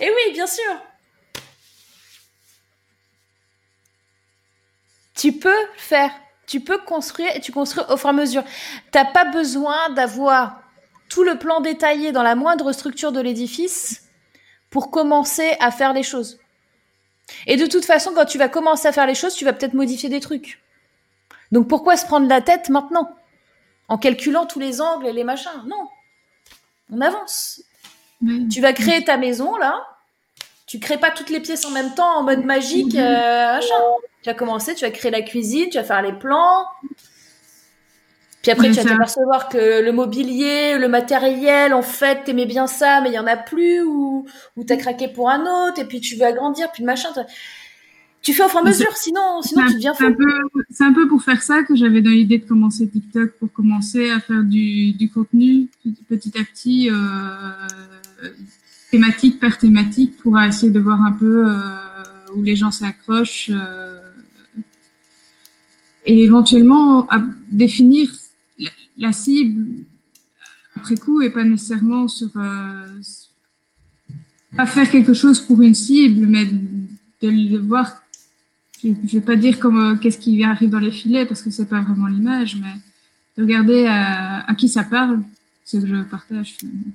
Et oui, bien sûr. Tu peux faire. Tu peux construire et tu construis au fur et à mesure. T'as pas besoin d'avoir tout le plan détaillé dans la moindre structure de l'édifice pour commencer à faire les choses. Et de toute façon, quand tu vas commencer à faire les choses, tu vas peut-être modifier des trucs. Donc pourquoi se prendre la tête maintenant En calculant tous les angles et les machins? Non. On avance. Tu vas créer ta maison là. Tu crées pas toutes les pièces en même temps en mode magique, mhm. euh, machin. Tu vas commencer, tu vas créer la cuisine, tu vas faire les plans. Puis après, tu vas t'apercevoir que le mobilier, le matériel, en fait, t'aimais bien ça, mais il y en a plus, ou, ou t'as craqué pour un autre, et puis tu veux agrandir, puis machin. Tu fais au fur et à mesure, sinon, sinon tu deviens fou.
C'est un, peu pour faire ça que j'avais dans l'idée de commencer TikTok, pour commencer à faire du, du contenu petit à petit, euh, thématique par thématique, pour essayer de voir un peu euh, où les gens s'accrochent. Euh, et éventuellement à définir la cible après coup et pas nécessairement sur pas faire quelque chose pour une cible, mais de le voir. Je, ne vais pas dire comme euh, qu'est-ce qui arrive dans les filets parce que c'est pas vraiment l'image, mais de regarder à, qui ça parle, ce que je partage finalement.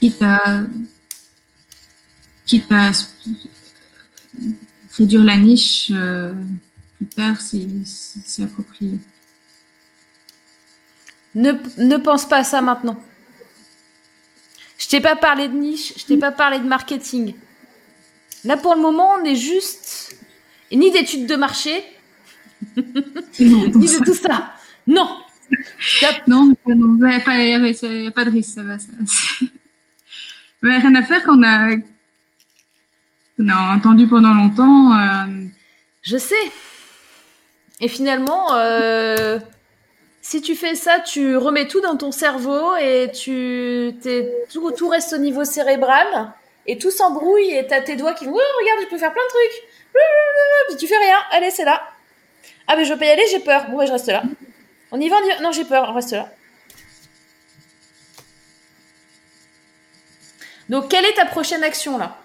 Quitte à, quitte réduire la niche. Euh, plus tard c'est approprié.
Ne, ne pense pas à ça maintenant. Je t'ai pas parlé de niche, je t'ai pas parlé de marketing. Là pour le moment, on est juste ni d'études de marché, (laughs) ni de tout ça. Non.
Non, il n'y a, pas de risque, ça va. Ça. rien à faire qu'on a, a entendu pendant longtemps. Euh,
Je sais. Et finalement, euh, si tu fais ça, tu remets tout dans ton cerveau et tu, tout, tout reste au niveau cérébral et tout s'embrouille et t'as tes doigts qui vont, oh, regarde, je peux faire plein de trucs. Puis tu fais rien. Allez, c'est là. Ah, mais je veux pas y aller, j'ai peur. Bon, je reste là. On y va, on Non, j'ai peur, on reste là. Donc, quelle est ta prochaine action là?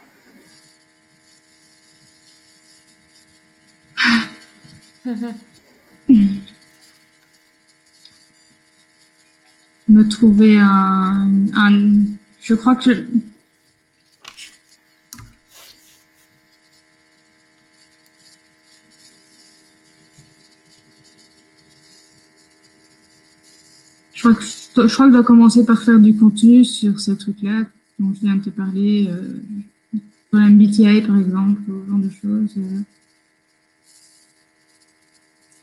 (laughs)
Me trouver un, Je crois que je... je crois que je dois commencer par faire du contenu sur ces trucs-là dont je viens de te parler, euh, sur l'MBTI par exemple, ce genre de choses. Euh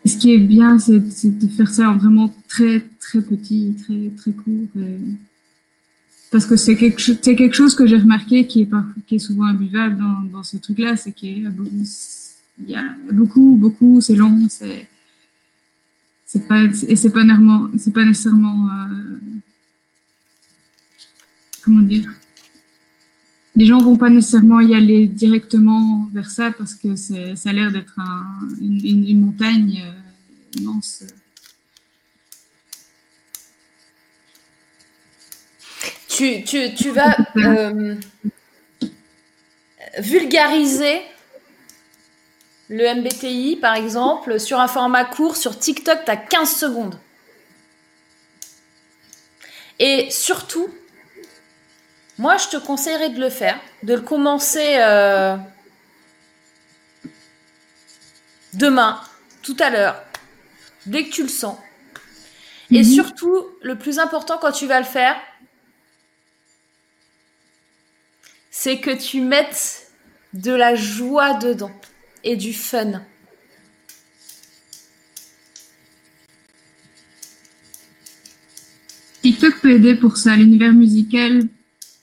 ce qui est bien, c'est de faire ça en vraiment très, très petit, très, très court. Parce que c'est quelque, chose que j'ai remarqué qui est, pas, qui est souvent imbuvable dans, dans ce truc-là, c'est qu'il y a beaucoup, beaucoup, c'est long, c'est c'est pas et c'est pas nécessairement c'est pas nécessairement euh, comment dire? Les gens vont pas nécessairement y aller directement vers ça parce que c'est, ça a l'air d'être un, une, une, montagne euh, immense.
Tu, tu, tu vas euh, vulgariser le MBTI, par exemple, sur un format court, sur TikTok, tu as 15 secondes. Et surtout, moi, je te conseillerais de le faire, de le commencer euh, demain, tout à l'heure, dès que tu le sens. Et mhm. surtout, le plus important quand tu vas le faire, c'est que tu mettes de la joie dedans et du fun.
TikTok peut aider pour ça, l'univers musical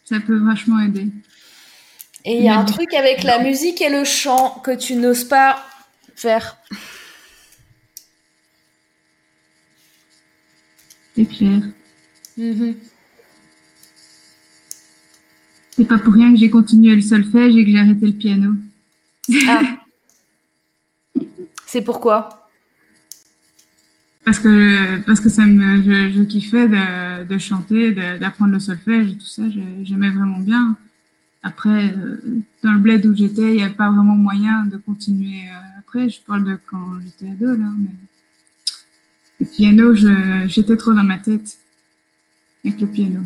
ça peut vachement aider.
Et il y a un truc avec la musique et le chant que tu n'oses pas faire.
C'est clair. Mm-hmm. C'est pas pour rien que j'ai continué le solfège et que j'ai arrêté le piano. Ah. (laughs)
C'est pourquoi
Parce que, parce que ça me, je, je kiffais de, de chanter, d'apprendre le solfège et tout ça, j'aimais vraiment bien. après, dans le bled où j'étais, il n'y avait pas vraiment moyen de continuer après. Je parle de quand j'étais ado, là. Mais... Le piano, j'étais trop dans ma tête avec le piano.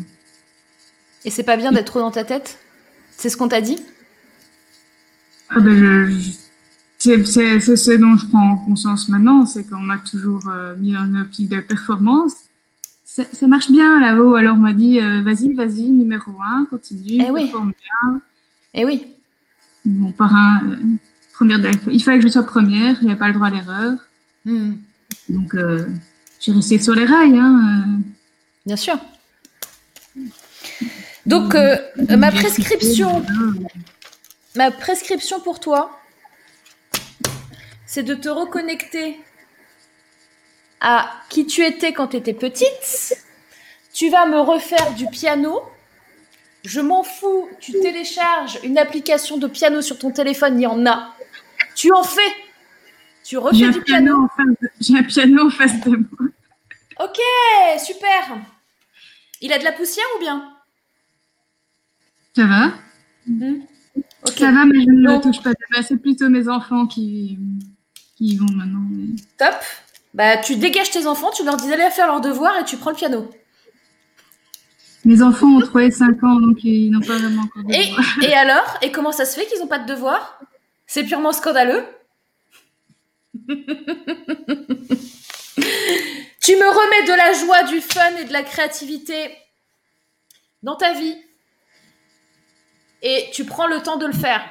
Et c'est pas bien d'être trop dans ta tête? C'est ce qu'on t'a dit?
Ah ben C'est ce dont je prends conscience maintenant, c'est qu'on m'a toujours euh, mis dans une optique de performance. Ça, marche bien là-haut, alors on m'a dit euh, vas-y, vas-y, numéro un, continue,
eh oui.
bien.
Eh oui.
Bon, parrain, euh, première, il fallait que je sois première, n'y a pas le droit à l'erreur. Hmm. Donc, j'ai resté sur les rails. Hein,
Bien sûr. Donc, ma prescription, ma prescription pour toi, c'est de te reconnecter à qui tu étais quand tu étais petite. Tu vas me refaire du piano. Je m'en fous, tu télécharges une application de piano sur ton téléphone, il y en a. Tu en fais. Tu refais du piano.
J'ai un piano en face de moi.
Ok, super. Il a de la poussière ou bien?
Ça va? Mhm. Ça va, mais je ne le touche pas. C'est plutôt mes enfants qui, qui y vont maintenant.
Top. Bah, tu dégages tes enfants, tu leur dis d'aller faire leurs devoirs et tu prends le piano.
Mes enfants ont 3 et 5 ans, donc ils n'ont pas vraiment encore de
et, (laughs) et alors? Et comment ça se fait qu'ils n'ont pas de devoirs? C'est purement scandaleux. (laughs) tu me remets de la joie, du fun et de la créativité dans ta vie et tu prends le temps de le faire.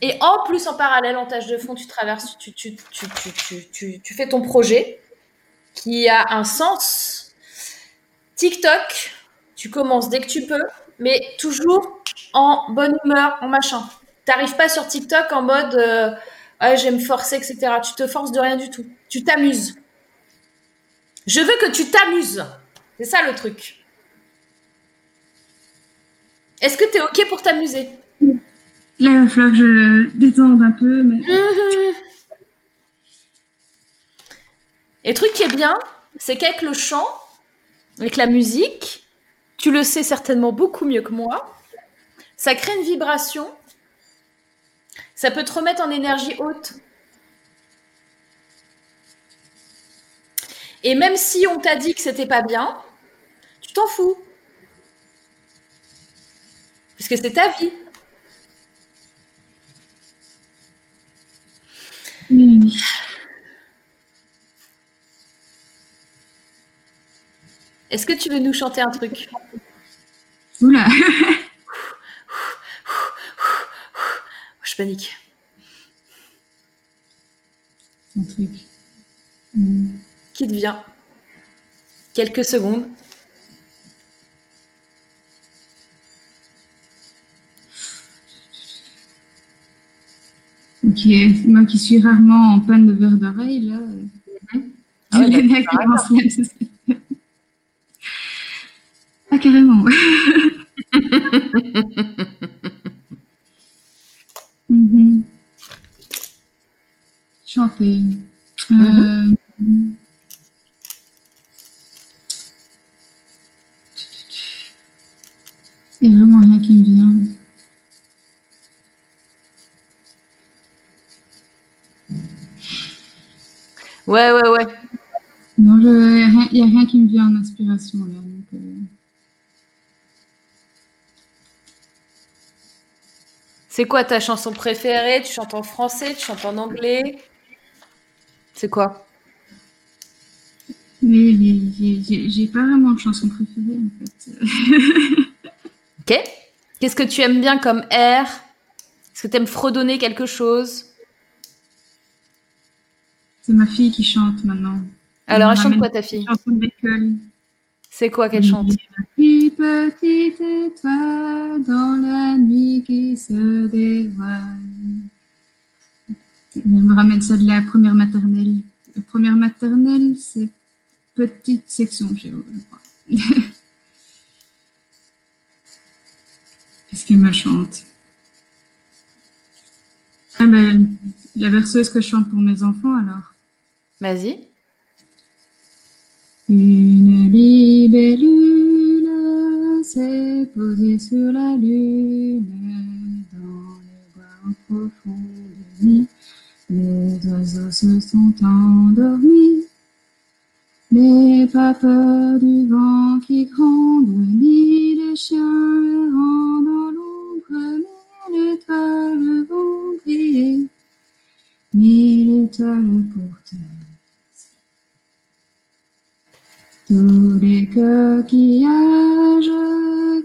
Et en plus, en parallèle, en tâche de fond, tu traverses, tu, tu, tu, tu, fais ton projet qui a un sens. TikTok, tu commences dès que tu peux, mais toujours en bonne humeur, en machin. Tu n'arrives pas sur TikTok en mode euh, ah, forcer, etc. Tu te forces de rien du tout. Tu t'amuses. Je veux que tu t'amuses. C'est ça le truc. Est-ce que tu es OK pour t'amuser?
Là, il va que je détende un peu. Mais... Mhm.
Et le truc qui est bien, c'est qu'avec le chant, avec la musique, tu le sais certainement beaucoup mieux que moi, ça crée une vibration, ça peut te remettre en énergie haute. Et même si on t'a dit que c'était pas bien, tu t'en fous. Parce que c'est ta vie. Est-ce que tu veux nous chanter un truc?
Oula
Je panique.
Un truc.
Qui devient Quelques secondes.
Moi qui suis rarement en panne de verre d'oreille, là, mm-hmm. ah les mecs Ah, carrément. mm-hmm. (laughs) Chanter. Mm-hmm. Euh... Il n'y a vraiment rien qui me vient.
Ouais, ouais, ouais.
Non, il n'y a, rien qui me vient en inspiration là. Euh.
C'est quoi ta chanson préférée? Tu chantes en français Tu chantes en anglais? C'est quoi?
Mais j'ai pas vraiment de chanson préférée en fait. (laughs)
ok. Qu'est-ce que tu aimes bien comme air Est-ce que tu aimes fredonner quelque chose?
C'est ma fille qui chante maintenant.
Alors, elle chante quoi ta fille
Chanson de l'école.
C'est quoi qu'elle chante
Petite, petite étoile dans la nuit qui se dévoile. Elle me ramène ça de la première maternelle. La première maternelle, c'est petite section je crois. (laughs) Qu'est-ce qu'elle me chante ah ben, La verseuse que je chante pour mes enfants, alors.
Vas-y.
Une libellule s'est posée sur la lune. profonde nuit. Les oiseaux se sont endormis. N'aie pas peur du vent qui gronde, ni des chiens errants dans l'ombre, mille étoiles vont briller, mille étoiles pour toi. Tous les coquillages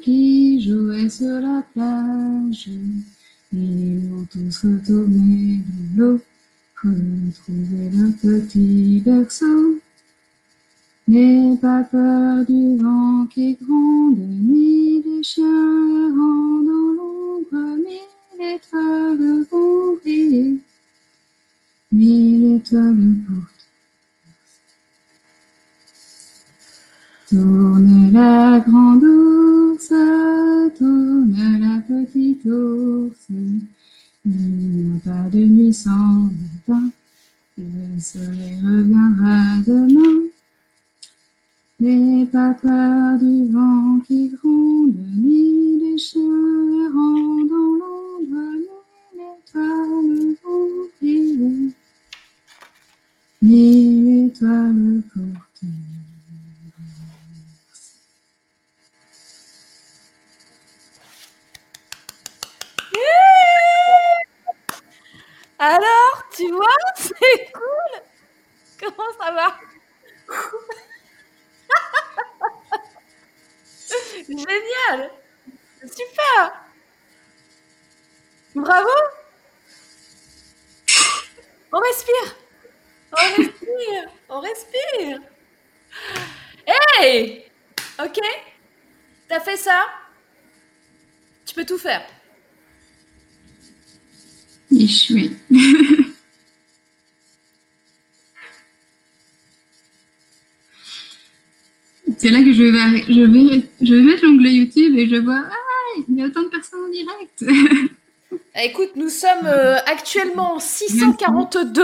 qui jouaient sur la plage, ils vont tous retourner de l'eau, retrouver le petit berceau. N'aie pas peur du vent qui gronde, ni des chiens errants dans l'ombre, mille étoiles vont briller, mille étoiles pour Tourne la grande ours, tourne la petite ours, il n'y a pas de nuit sans matin, le soleil reviendra demain. N'aie pas peur du vent qui gronde,
vois,
ah, il y a autant de personnes en direct. (laughs)
Écoute, nous sommes euh, actuellement 642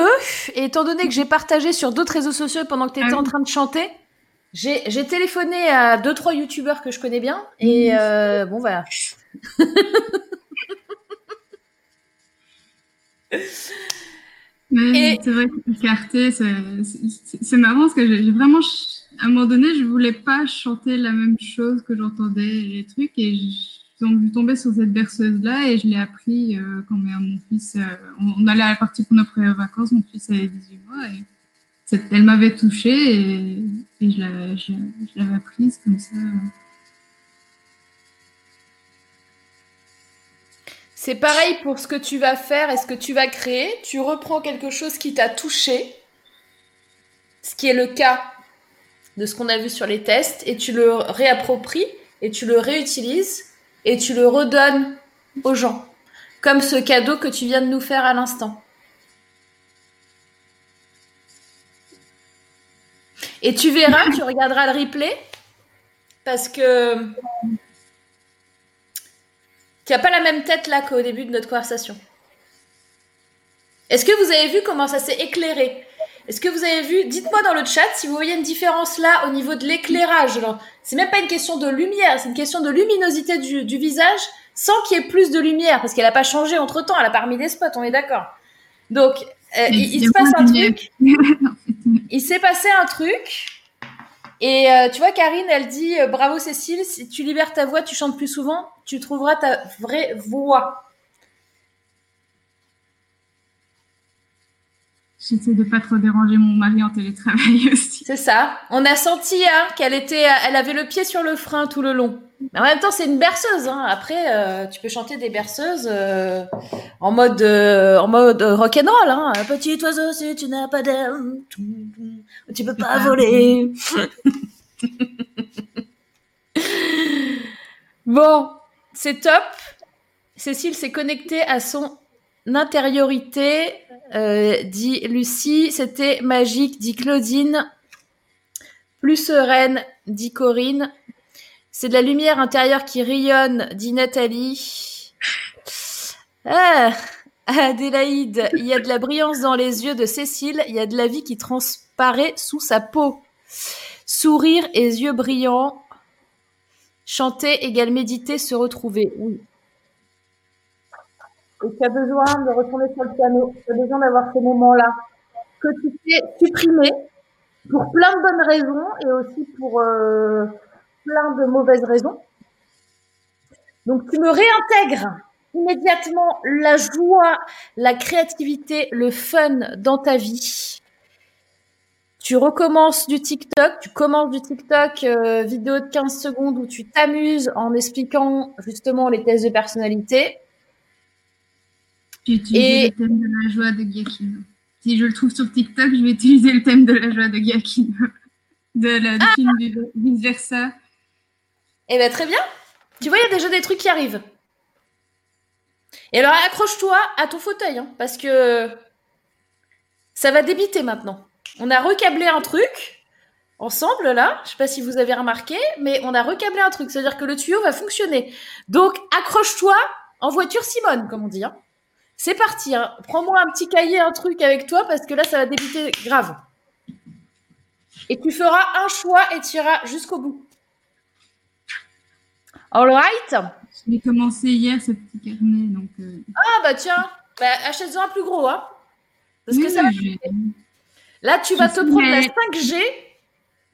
et étant donné que j'ai partagé sur d'autres réseaux sociaux pendant que tu étais ah en train de chanter, j'ai téléphoné à deux trois youtubeurs que je connais bien et euh, bon voilà.
Mais c'est vrai que c'est marrant parce que j'ai vraiment, à un moment donné, je voulais pas chanter la même chose que j'entendais les trucs et je suis tombée sur cette berceuse-là et je l'ai appris euh, quand mon fils, euh, on, allait à la partie pour nos premières vacances, mon fils avait 18 mois et elle m'avait touchée et, et je l'avais apprise comme ça.
C'est pareil pour ce que tu vas faire et ce que tu vas créer. Tu reprends quelque chose qui t'a touché, ce qui est le cas de ce qu'on a vu sur les tests, et tu le réappropries et tu le réutilises et tu le redonnes aux gens, comme ce cadeau que tu viens de nous faire à l'instant. Et tu verras, tu regarderas le replay, parce que tu n'as pas la même tête là qu'au début de notre conversation. Est-ce que vous avez vu comment ça s'est éclairé? Est-ce que vous avez vu Dites-moi dans le chat si vous voyez une différence là au niveau de l'éclairage. C'est même pas une question de lumière, c'est une question de luminosité du, visage sans qu'il y ait plus de lumière parce qu'elle n'a pas changé entre temps, elle a pas remis des spots, on est d'accord. Donc, euh, il, se passe un truc. (laughs) il s'est passé un truc. Et euh, tu vois, Karine, elle dit euh, bravo Cécile, si tu libères ta voix, tu chantes plus souvent tu trouveras ta vraie voix.
J'essaie de pas trop déranger mon mari en télétravail (laughs) aussi.
C'est ça. On a senti hein, qu'elle était, elle avait le pied sur le frein tout le long. Mais en même temps, c'est une berceuse. Hein. Après, euh, tu peux chanter des berceuses euh, en mode, euh, en mode rock'n'roll. Hein. Petit oiseau, si tu n'as pas d'aile, tu peux pas voler. (laughs) bon, c'est top. Cécile s'est connectée à son intériorité, euh, dit Lucie. C'était magique, dit Claudine. Plus sereine, dit Corinne. C'est de la lumière intérieure qui rayonne, dit Nathalie. Ah, Adélaïde, il y a de la brillance dans les yeux de Cécile, il y a de la vie qui transparaît sous sa peau. Sourire et yeux brillants, Chanter égale méditer, se retrouver. Oui. Et tu as besoin de retourner sur le piano, tu as besoin d'avoir ces moments-là que tu t'es supprimé pour plein de bonnes raisons et aussi pour euh, plein de mauvaises raisons. Donc tu me réintègres immédiatement la joie, la créativité, le fun dans ta vie. Tu recommences du TikTok, tu commences du TikTok euh, vidéo de 15 secondes où tu t'amuses en expliquant justement les tests de personnalité.
Et... le thème de la joie de Gyakin. Si je le trouve sur TikTok, je vais utiliser le thème de la joie de Gyakin. de la ah film vice versa.
Eh bien, très bien. Tu vois, il y a déjà des trucs qui arrivent. Et alors, accroche-toi à ton fauteuil, hein, parce que ça va débiter maintenant. On a recablé un truc ensemble, là. Je sais pas si vous avez remarqué, mais on a recablé un truc. C'est-à-dire que le tuyau va fonctionner. Donc, accroche-toi en voiture Simone, comme on dit. Hein. C'est parti. Hein. Prends-moi un petit cahier, un truc avec toi, parce que là, ça va débiter grave. Et tu feras un choix et tu iras jusqu'au bout. All right?
J'ai commencé hier ce petit carnet. Donc, euh,
Ah, bah tiens, bah, achète-en un plus gros. Hein, parce que ça Là, tu vas te prendre la 5G.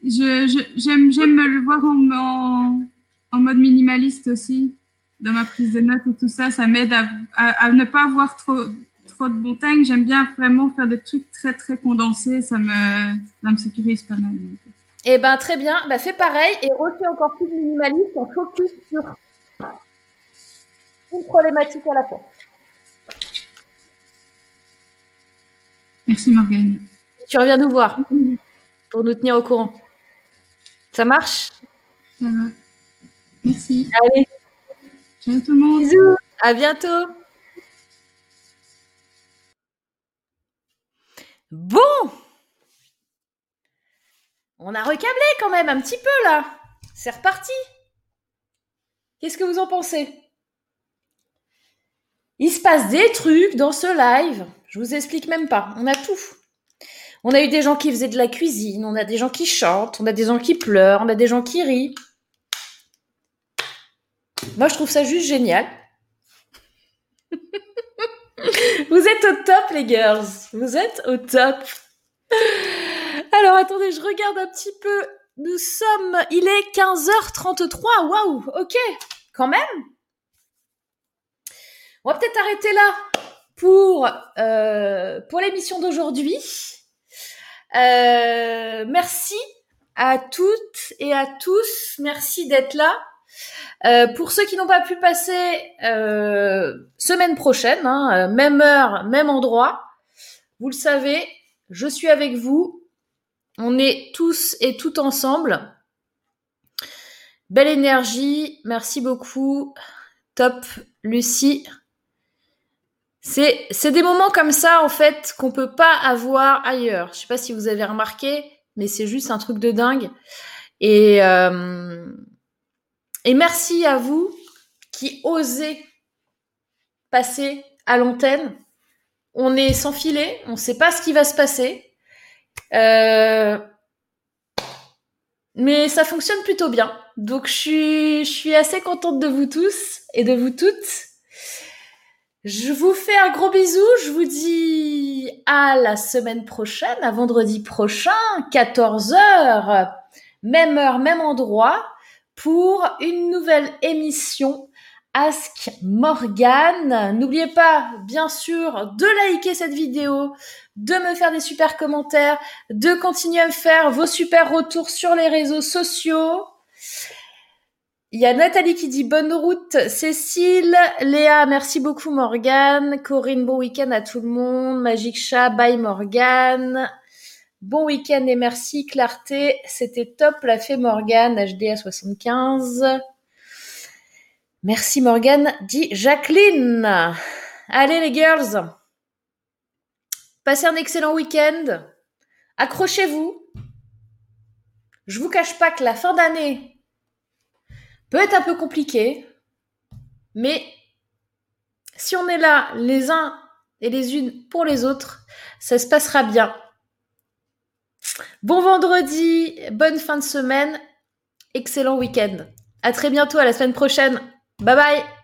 J'aime je, me le voir en, en, mode minimaliste aussi, dans ma prise de notes et tout ça. Ça m'aide à, à, ne pas avoir trop, trop de montagnes. J'aime bien vraiment faire des trucs très, très condensés. Ça me, ça me sécurise pas mal.
Eh ben très bien, bah, fais pareil et refais encore plus minimaliste en focus sur une problématique à la fois.
Merci Morgane.
Tu reviens nous voir pour nous tenir au courant. Ça marche?
Ça va. Merci.
Allez.
Tout le.
Bisous. À bientôt. Bon. On a recablé quand même un petit peu là. C'est reparti. Qu'est-ce que vous en pensez? Il se passe des trucs dans ce live. Je vous explique même pas. On a tout. On a eu des gens qui faisaient de la cuisine, on a des gens qui chantent, on a des gens qui pleurent, on a des gens qui rient. Moi, je trouve ça juste génial. Vous êtes au top, les girls. Vous êtes au top. Alors attendez, je regarde un petit peu. Nous sommes, il est 15h33. Waouh, ok, quand même. On va peut-être arrêter là pour, euh, pour l'émission d'aujourd'hui. Euh, merci à toutes et à tous. Merci d'être là. Euh, pour ceux qui n'ont pas pu passer semaine prochaine, hein, même heure, même endroit, vous le savez, je suis avec vous on est tous et toutes ensemble. Belle énergie, merci beaucoup. Top, Lucie. C'est, des moments comme ça, en fait, qu'on peut pas avoir ailleurs. Je sais pas si vous avez remarqué, mais c'est juste un truc de dingue. Et, euh, et merci à vous qui osez passer à l'antenne. On est sans filet, on sait pas ce qui va se passer. Euh, mais ça fonctionne plutôt bien. Donc je suis, je suis assez contente de vous tous et de vous toutes. Je vous fais un gros bisou. Je vous dis à la semaine prochaine, à vendredi prochain, 14h, même heure, même endroit, pour une nouvelle émission Ask Morgan. N'oubliez pas, bien sûr, de liker cette vidéo, de me faire des super commentaires, de continuer à me faire vos super retours sur les réseaux sociaux. Il y a Nathalie qui dit bonne route, Cécile, Léa, merci beaucoup Morgane, Corinne, bon week-end à tout le monde, Magic Chat, bye Morgane, bon week-end et merci Clarté, c'était top la fée Morgane, HDA 75. Merci Morgane, dit Jacqueline. Allez les girls, passez un excellent week-end. Accrochez-vous. Je vous cache pas que la fin d'année peut être un peu compliquée, mais si on est là les uns et les unes pour les autres, ça se passera bien. Bon vendredi, bonne fin de semaine, excellent week-end. À très bientôt, à la semaine prochaine. Bye bye